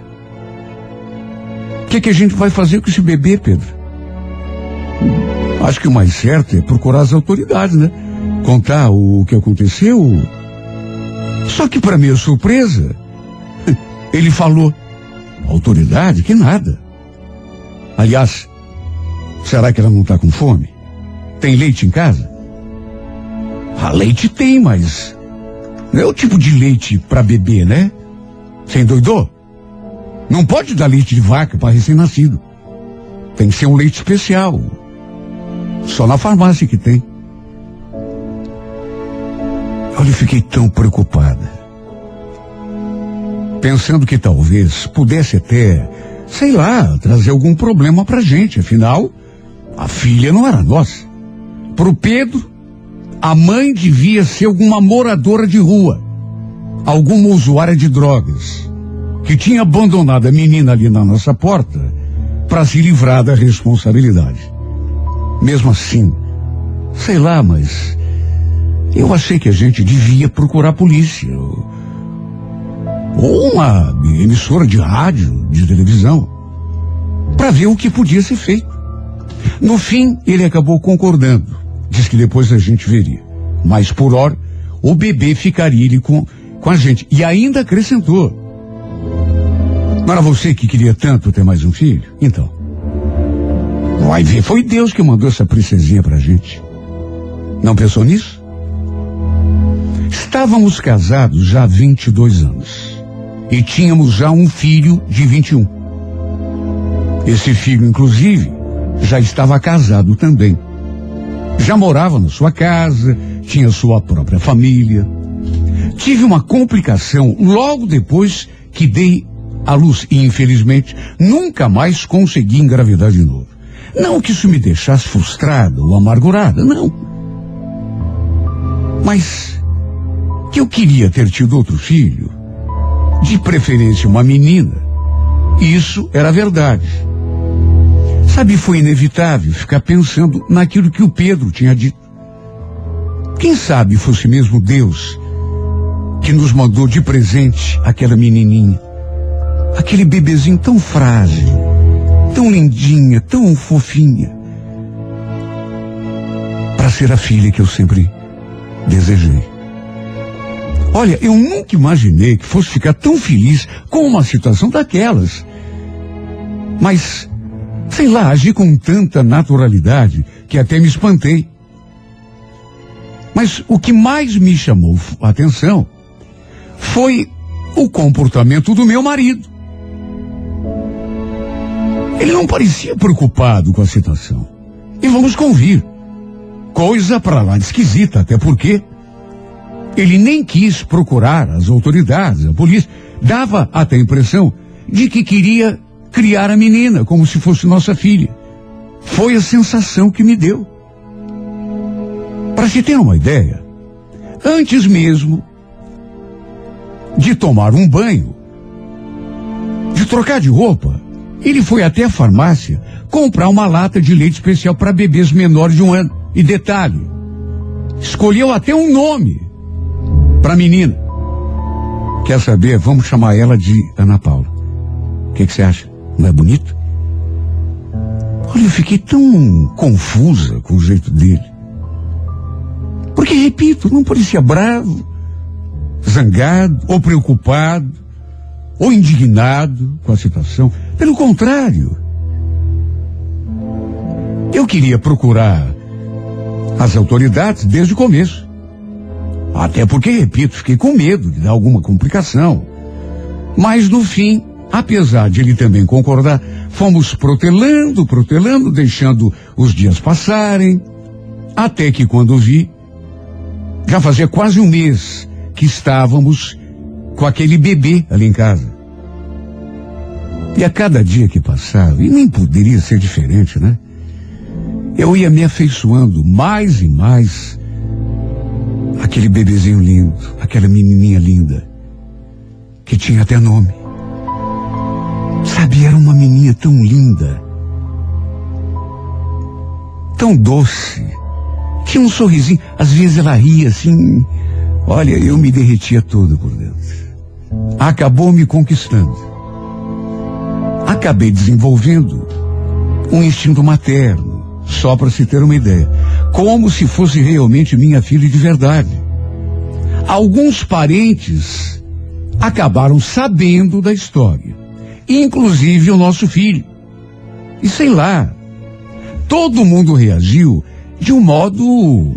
O que, é que a gente vai fazer com esse bebê, Pedro? Acho que o mais certo é procurar as autoridades, né? Contar o que aconteceu. Só que, para minha surpresa, ele falou: autoridade? Que nada. Aliás, será que ela não está com fome? Tem leite em casa? A leite tem, mas não é o tipo de leite para beber, né? Você endoidou? Não pode dar leite de vaca para recém-nascido. Tem que ser um leite especial. Só na farmácia que tem. Olha, eu fiquei tão preocupada. Pensando que talvez pudesse até, sei lá, trazer algum problema pra gente. Afinal, a filha não era nossa. Pro Pedro, a mãe devia ser alguma moradora de rua, alguma usuária de drogas, que tinha abandonado a menina ali na nossa porta para se livrar da responsabilidade. Mesmo assim, sei lá, mas eu achei que a gente devia procurar a polícia. Ou uma emissora de rádio, de televisão, para ver o que podia ser feito. No fim, ele acabou concordando. Diz que depois a gente veria. Mas por hora, o bebê ficaria com, com a gente. E ainda acrescentou. Não era você que queria tanto ter mais um filho? Então. Vai ver, foi Deus que mandou essa princesinha pra gente. Não pensou nisso? Estávamos casados já há 22 anos. E tínhamos já um filho de 21. Esse filho, inclusive, já estava casado também. Já morava na sua casa, tinha sua própria família. Tive uma complicação logo depois que dei à luz e, infelizmente, nunca mais consegui engravidar de novo. Não que isso me deixasse frustrada ou amargurada, não. Mas que eu queria ter tido outro filho, de preferência uma menina. Isso era verdade. Sabe, foi inevitável ficar pensando naquilo que o Pedro tinha dito. Quem sabe fosse mesmo Deus que nos mandou de presente aquela menininha, aquele bebezinho tão frágil, tão lindinha, tão fofinha, para ser a filha que eu sempre desejei. Olha, eu nunca imaginei que fosse ficar tão feliz com uma situação daquelas. Mas, sei lá, agi com tanta naturalidade que até me espantei. Mas o que mais me chamou a atenção foi o comportamento do meu marido. Ele não parecia preocupado com a situação. E vamos convir. Coisa para lá de esquisita, até porque ele nem quis procurar as autoridades, a polícia. Dava até a impressão de que queria criar a menina como se fosse nossa filha. Foi a sensação que me deu. Para se ter uma ideia, Antes mesmo de tomar um banho, de trocar de roupa, ele foi até a farmácia comprar uma lata de leite especial para bebês menores de um ano. E detalhe, escolheu até um nome para a menina. Quer saber? Vamos chamar ela de Ana Paula. O que você acha? Não é bonito? Olha, eu fiquei tão confusa com o jeito dele. Porque, repito, não parecia bravo, zangado, ou preocupado, ou indignado com a situação. Pelo contrário. Eu queria procurar as autoridades desde o começo. Até porque, repito, fiquei com medo de dar alguma complicação. Mas no fim, apesar de ele também concordar, fomos protelando, protelando, deixando os dias passarem, até que quando vi, já fazia quase um mês que estávamos com aquele bebê ali em casa. E a cada dia que passava, e nem poderia ser diferente, né? Eu ia me afeiçoando mais e mais aquele bebezinho lindo, aquela menininha linda, que tinha até nome. Sabe, era uma menina tão linda, tão doce, tinha um sorrisinho, às vezes ela ria assim, olha, eu me derretia todo por dentro. Acabou me conquistando. Acabei desenvolvendo um instinto materno, só para se ter uma ideia, como se fosse realmente minha filha de verdade. Alguns parentes acabaram sabendo da história, inclusive o nosso filho. E sei lá, todo mundo reagiu de um modo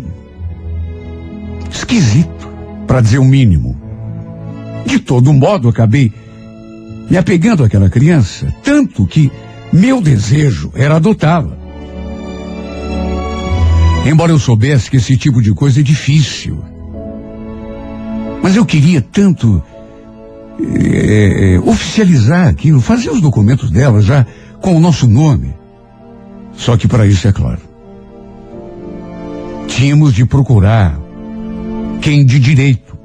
esquisito, para dizer o mínimo. De todo modo, acabei me apegando àquela criança, tanto que meu desejo era adotá-la. Embora eu soubesse que esse tipo de coisa é difícil. Mas eu queria tanto eh, eh, oficializar aquilo, fazer os documentos dela já com o nosso nome. Só que para isso, é claro, tínhamos de procurar quem de direito.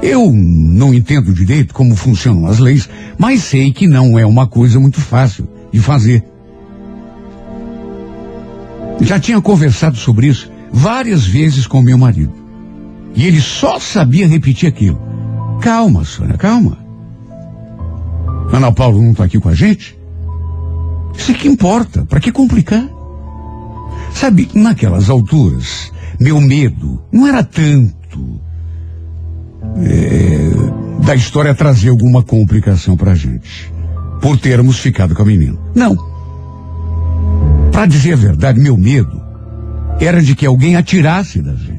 Eu não entendo direito como funcionam as leis, mas sei que não é uma coisa muito fácil de fazer. Já tinha conversado sobre isso várias vezes com meu marido. E ele só sabia repetir aquilo. Calma, Sônia, calma. Ana Paula não está aqui com a gente? Isso é que importa. Para que complicar? Sabe, naquelas alturas, meu medo não era tanto é, da história trazer alguma complicação pra gente. Por termos ficado com a menina. Não. Para dizer a verdade, meu medo era de que alguém atirasse da gente.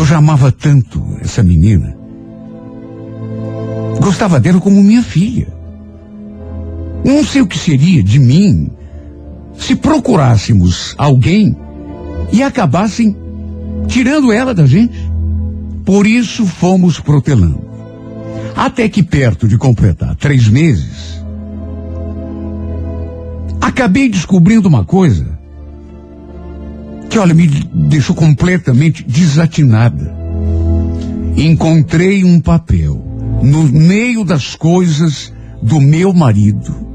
Eu já amava tanto essa menina. Gostava dela como minha filha. Não sei o que seria de mim se procurássemos alguém e acabassem tirando ela da gente. Por isso fomos protelando. Até que perto de completar três meses, acabei descobrindo uma coisa que, olha, me deixou completamente desatinada. Encontrei um papel no meio das coisas do meu marido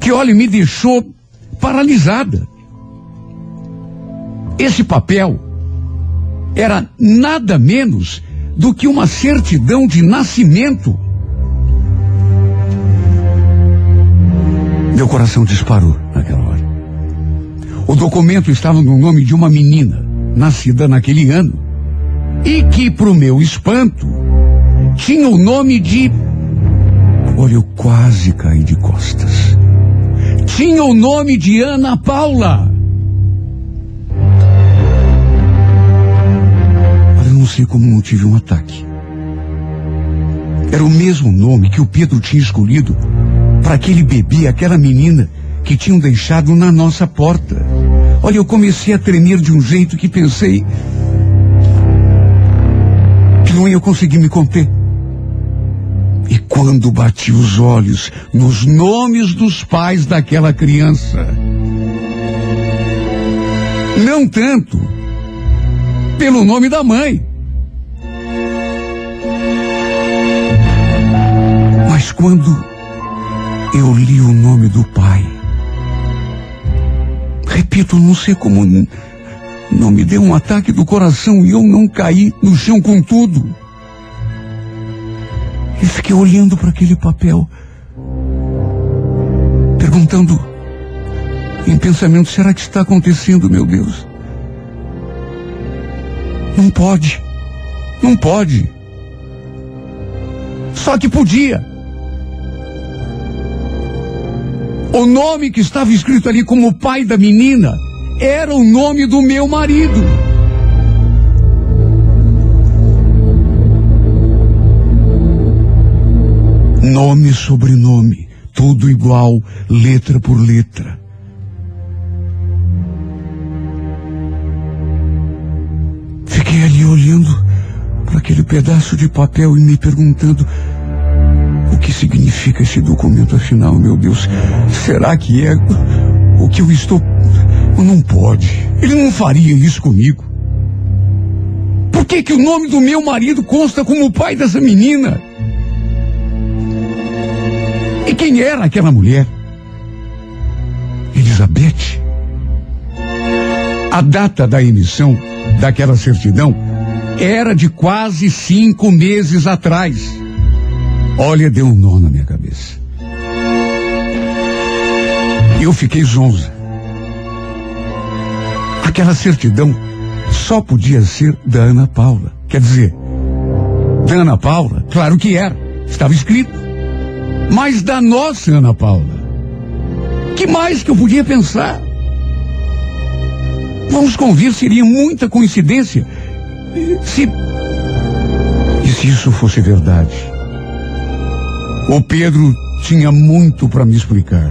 que, olha, me deixou paralisada. Esse papel era nada menos do que uma certidão de nascimento. Meu coração disparou naquela hora. O documento estava no nome de uma menina, nascida naquele ano, e que, para o meu espanto, tinha o nome de. Olha, eu quase caí de costas. Tinha o nome de Ana Paula. Eu não sei como não tive um ataque. Era o mesmo nome que o Pedro tinha escolhido para aquele bebê, aquela menina que tinham deixado na nossa porta. Olha, eu comecei a tremer de um jeito que pensei que não ia conseguir me conter. E quando bati os olhos nos nomes dos pais daquela criança, Não tanto pelo nome da mãe. Mas quando eu li o nome do pai, repito, não sei como não me deu um ataque do coração e eu não caí no chão com tudo. E fiquei olhando para aquele papel, perguntando em pensamento: será que está acontecendo, meu Deus? Não pode, não pode. Só que podia. O nome que estava escrito ali como pai da menina era o nome do meu marido. Nome sobrenome, tudo igual, letra por letra. Fiquei ali olhando para aquele pedaço de papel e me perguntando que significa esse documento afinal, meu Deus. Será que é o que eu estou. Não pode. Ele não faria isso comigo. Por que, que o nome do meu marido consta como o pai dessa menina? E quem era aquela mulher? Elizabeth. A data da emissão daquela certidão era de quase cinco meses atrás. Olha, deu um nó na minha cabeça. Eu fiquei zonza. Aquela certidão só podia ser da Ana Paula. Quer dizer, da Ana Paula, claro que era, estava escrito. Mas da nossa Ana Paula, que mais que eu podia pensar? Vamos convir, seria muita coincidência se. E se isso fosse verdade? O Pedro tinha muito para me explicar.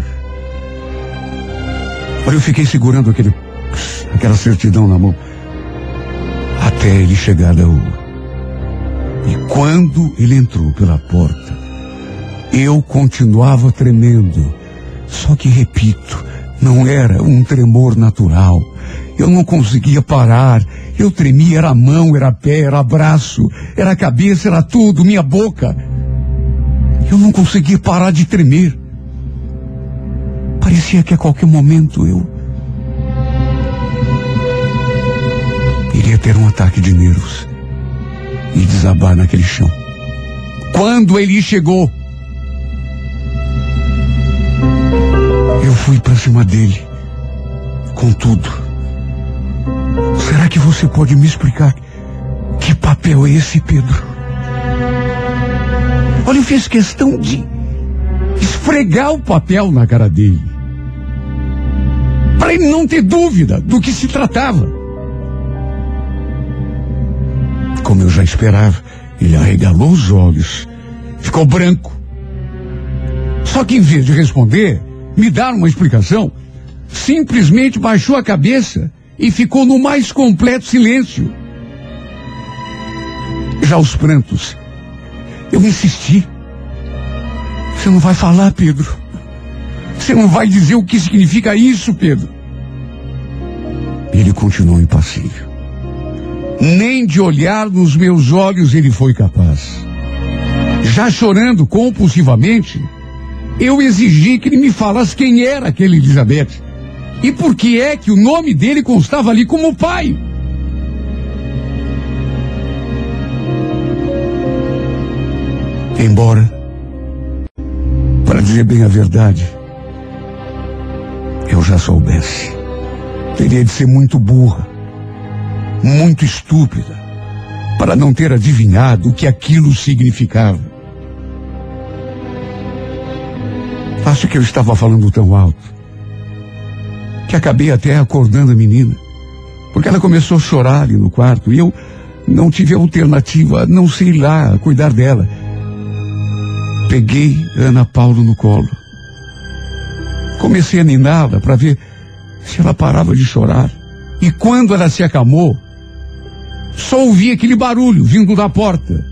Eu fiquei segurando aquele, aquela certidão na mão até ele chegar da rua. E quando ele entrou pela porta, eu continuava tremendo. Só que, repito, não era um tremor natural. Eu não conseguia parar. Eu tremia, era mão, era pé, era braço, era cabeça, era tudo, minha boca. Eu não conseguia parar de tremer. Parecia que a qualquer momento eu iria ter um ataque de nervos e desabar naquele chão. Quando ele chegou, eu fui para cima dele com tudo. Será que você pode me explicar que papel é esse, Pedro? Olha, eu fiz questão de esfregar o papel na cara dele. Para ele não ter dúvida do que se tratava. Como eu já esperava, ele arregalou os olhos, ficou branco. Só que em vez de responder, me dar uma explicação, simplesmente baixou a cabeça e ficou no mais completo silêncio. Já os prantos. Eu insisti. Você não vai falar, Pedro. Você não vai dizer o que significa isso, Pedro. Ele continuou impassível. Nem de olhar nos meus olhos ele foi capaz. Já chorando compulsivamente, eu exigi que ele me falasse quem era aquele Elizabeth. E por que é que o nome dele constava ali como pai? Embora, para dizer bem a verdade, eu já soubesse. Teria de ser muito burra, muito estúpida, para não ter adivinhado o que aquilo significava. Acho que eu estava falando tão alto que acabei até acordando a menina, porque ela começou a chorar ali no quarto e eu não tive alternativa, não sei lá, cuidar dela. Peguei Ana Paulo no colo. Comecei a niná-la para ver se ela parava de chorar. E quando ela se acalmou, só ouvi aquele barulho vindo da porta.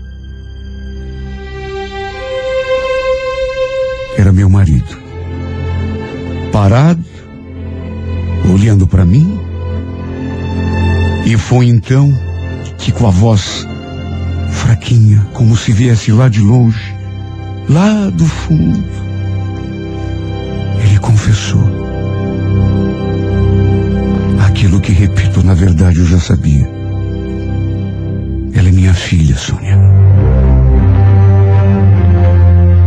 Era meu marido. Parado, olhando para mim E foi então que com a voz fraquinha, como se viesse lá de longe, lá do fundo, ele confessou. Aquilo que repito, na verdade, eu já sabia. Ela é minha filha, Sônia.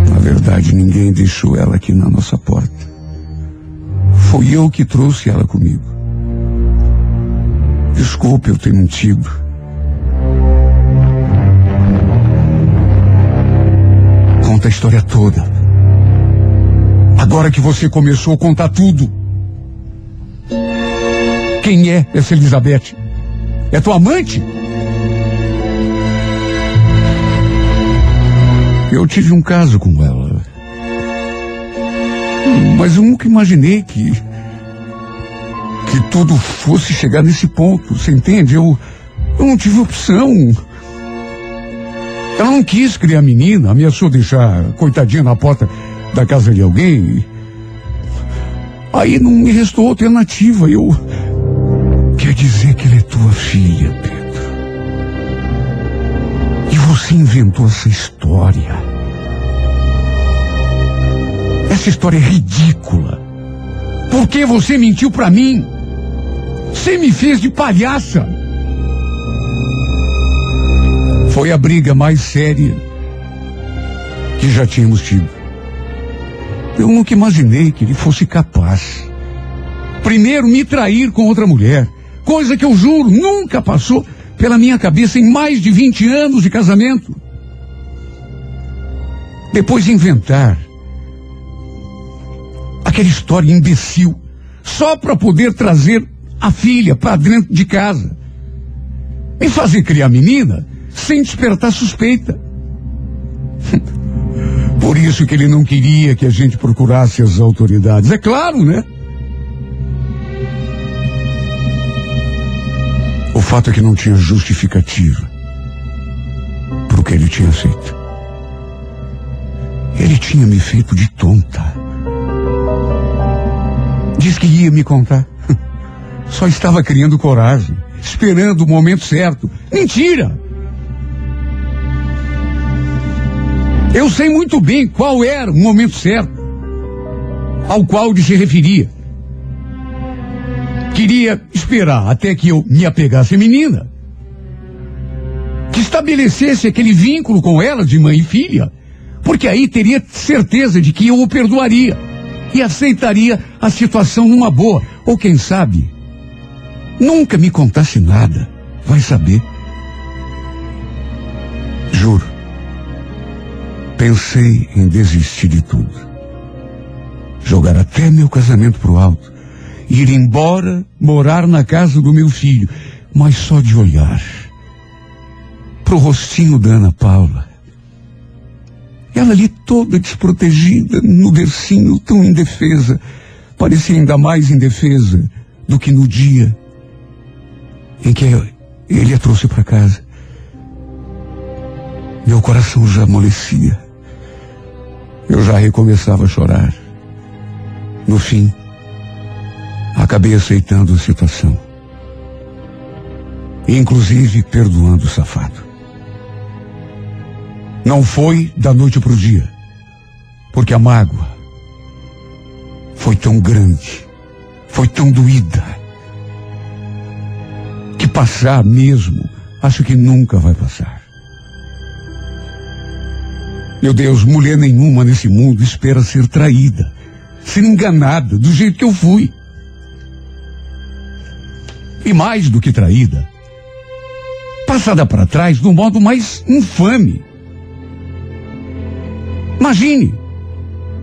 Na verdade, ninguém deixou ela aqui na nossa porta. Foi eu que trouxe ela comigo. Desculpe eu ter mentido. Conta a história toda. Agora que você começou a contar tudo. Quem é essa Elizabeth? É tua amante? Eu tive um caso com ela. Mas eu nunca imaginei que. que tudo fosse chegar nesse ponto. Você entende? Eu. eu não tive opção. Ela não quis criar menina, ameaçou deixar coitadinha na porta da casa de alguém. Aí não me restou alternativa. Eu. Quer dizer que ela é tua filha, Pedro. E você inventou essa história. Essa história é ridícula. Por que você mentiu pra mim? Você me fez de palhaça. Foi a briga mais séria que já tínhamos tido. Eu nunca imaginei que ele fosse capaz. Primeiro, me trair com outra mulher. Coisa que eu juro nunca passou pela minha cabeça em mais de 20 anos de casamento. Depois inventar aquela história imbecil só para poder trazer a filha para dentro de casa. E fazer criar menina sem despertar suspeita. Por isso que ele não queria que a gente procurasse as autoridades. É claro, né? O fato é que não tinha justificativa pro que ele tinha feito. Ele tinha me feito de tonta. Diz que ia me contar. Só estava criando coragem, esperando o momento certo. Mentira! Eu sei muito bem qual era o momento certo ao qual se referia. Queria esperar até que eu me apegasse à menina, que estabelecesse aquele vínculo com ela de mãe e filha, porque aí teria certeza de que eu o perdoaria e aceitaria a situação numa boa, ou quem sabe, nunca me contasse nada, vai saber. Juro, pensei em desistir de tudo. Jogar até meu casamento pro alto. Ir embora, morar na casa do meu filho. Mas só de olhar pro rostinho da Ana Paula. Ela ali toda desprotegida, no bercinho, tão indefesa. Parecia ainda mais indefesa do que no dia em que ele a trouxe para casa. Meu coração já amolecia. Eu já recomeçava a chorar. No fim, acabei aceitando a situação. Inclusive perdoando o safado. Não foi da noite para o dia, porque a mágoa foi tão grande, foi tão doída, que passar mesmo, acho que nunca vai passar. Meu Deus, mulher nenhuma nesse mundo espera ser traída, ser enganada do jeito que eu fui. E mais do que traída, passada para trás do modo mais infame. Imagine,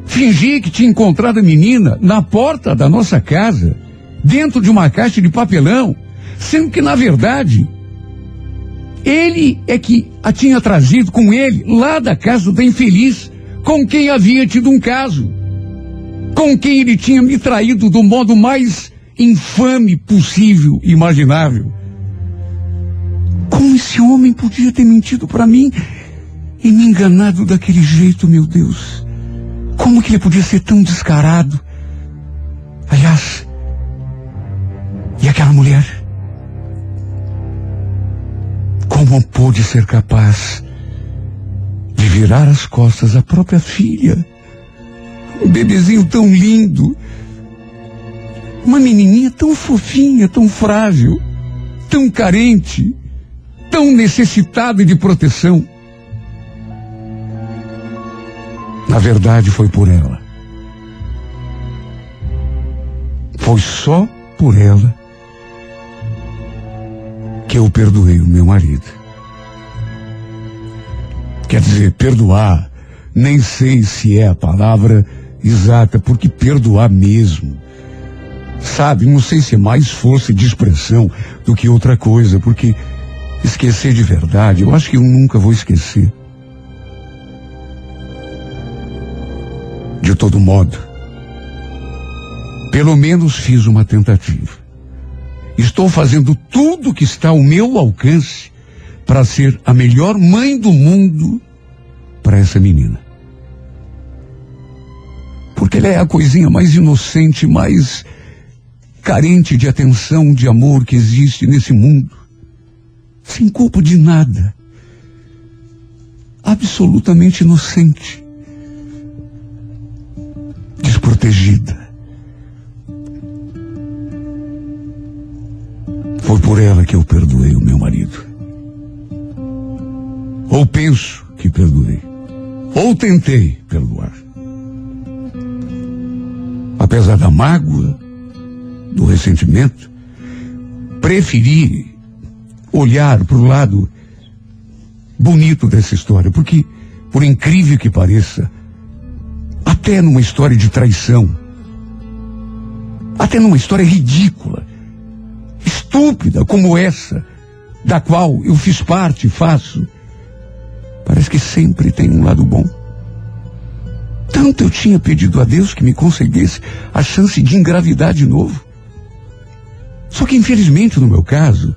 fingir que tinha encontrado a menina na porta da nossa casa, dentro de uma caixa de papelão, sendo que, na verdade, ele é que a tinha trazido com ele lá da casa da infeliz, com quem havia tido um caso, com quem ele tinha me traído do modo mais infame possível, imaginável. Como esse homem podia ter mentido para mim e me enganado daquele jeito, meu Deus? Como que ele podia ser tão descarado? Aliás, e aquela mulher? Pôde ser capaz de virar as costas à própria filha. Um bebezinho tão lindo. Uma menininha tão fofinha, tão frágil, tão carente, tão necessitada de proteção. Na verdade, foi por ela. Foi só por ela que eu perdoei o meu marido. Quer dizer, perdoar, nem sei se é a palavra exata, porque perdoar mesmo. Sabe, não sei se é mais força de expressão do que outra coisa, porque esquecer de verdade, eu acho que eu nunca vou esquecer. De todo modo, pelo menos fiz uma tentativa. Estou fazendo tudo que está ao meu alcance para ser a melhor mãe do mundo para essa menina. Porque ela é a coisinha mais inocente, mais carente de atenção, de amor que existe nesse mundo. Sem culpa de nada. Absolutamente inocente. Desprotegida. Foi por ela que eu perdoei o meu marido. Ou penso que perdoei. Ou tentei perdoar. Apesar da mágoa, do ressentimento, preferi olhar para o lado bonito dessa história, porque, por incrível que pareça, até numa história de traição, até numa história ridícula, estúpida como essa, da qual eu fiz parte e faço, parece que sempre tem um lado bom. Tanto eu tinha pedido a Deus que me concedesse a chance de engravidar de novo. Só que, infelizmente, no meu caso,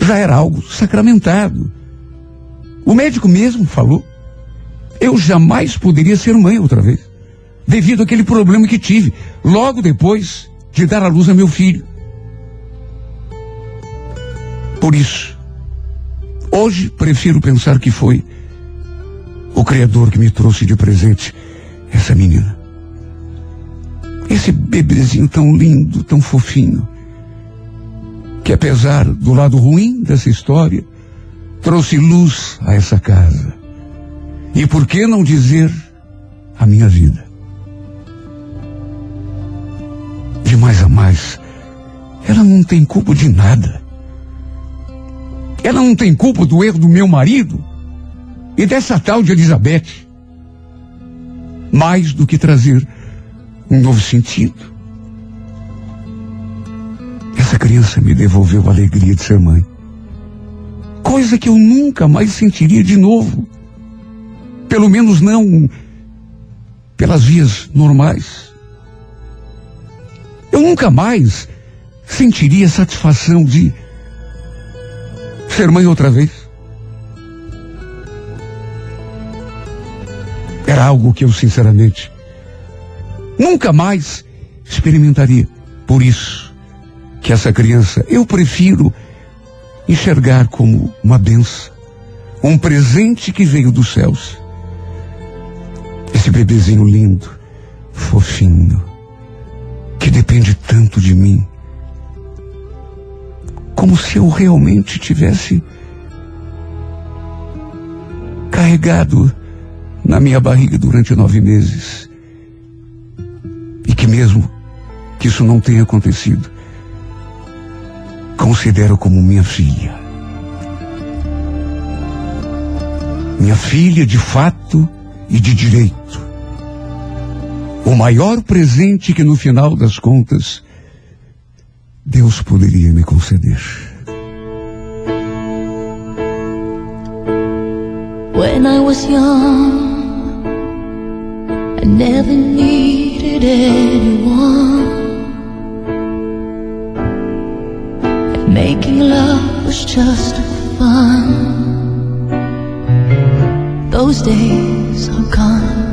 já era algo sacramentado. O médico mesmo falou. Eu jamais poderia ser mãe outra vez, devido àquele problema que tive logo depois de dar à luz a meu filho. Por isso, hoje prefiro pensar que foi o Criador que me trouxe de presente essa menina. Esse bebezinho tão lindo, tão fofinho, que apesar do lado ruim dessa história, trouxe luz a essa casa. E por que não dizer a minha vida? De mais a mais, ela não tem culpa de nada. Ela não tem culpa do erro do meu marido e dessa tal de Elizabeth. Mais do que trazer um novo sentido. Essa criança me devolveu a alegria de ser mãe. Coisa que eu nunca mais sentiria de novo. Pelo menos não pelas vias normais. Eu nunca mais sentiria satisfação de ser mãe outra vez. Era algo que eu, sinceramente, nunca mais experimentaria. Por isso que essa criança eu prefiro enxergar como uma benção, um presente que veio dos céus. Esse bebezinho lindo, fofinho, que depende tanto de mim, como se eu realmente tivesse carregado na minha barriga durante nove meses. E que mesmo que isso não tenha acontecido, considero como minha filha. Minha filha de fato e de direito. O maior presente que no final das contas Deus poderia me conceder. When I was young, I never needed anyone. And making love was just fun. Those days are gone.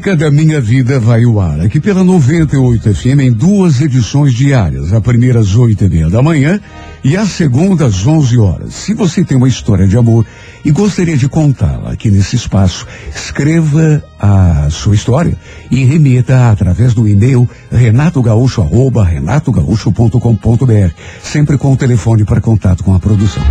Música da minha vida vai ao ar aqui pela 98 FM em duas edições diárias. A primeira às oito e meia da manhã e a segunda às 11 horas. Se você tem uma história de amor e gostaria de contá-la aqui nesse espaço, escreva a sua história e remeta através do e-mail renatogaúcho.com.br, sempre com o telefone para contato com a produção.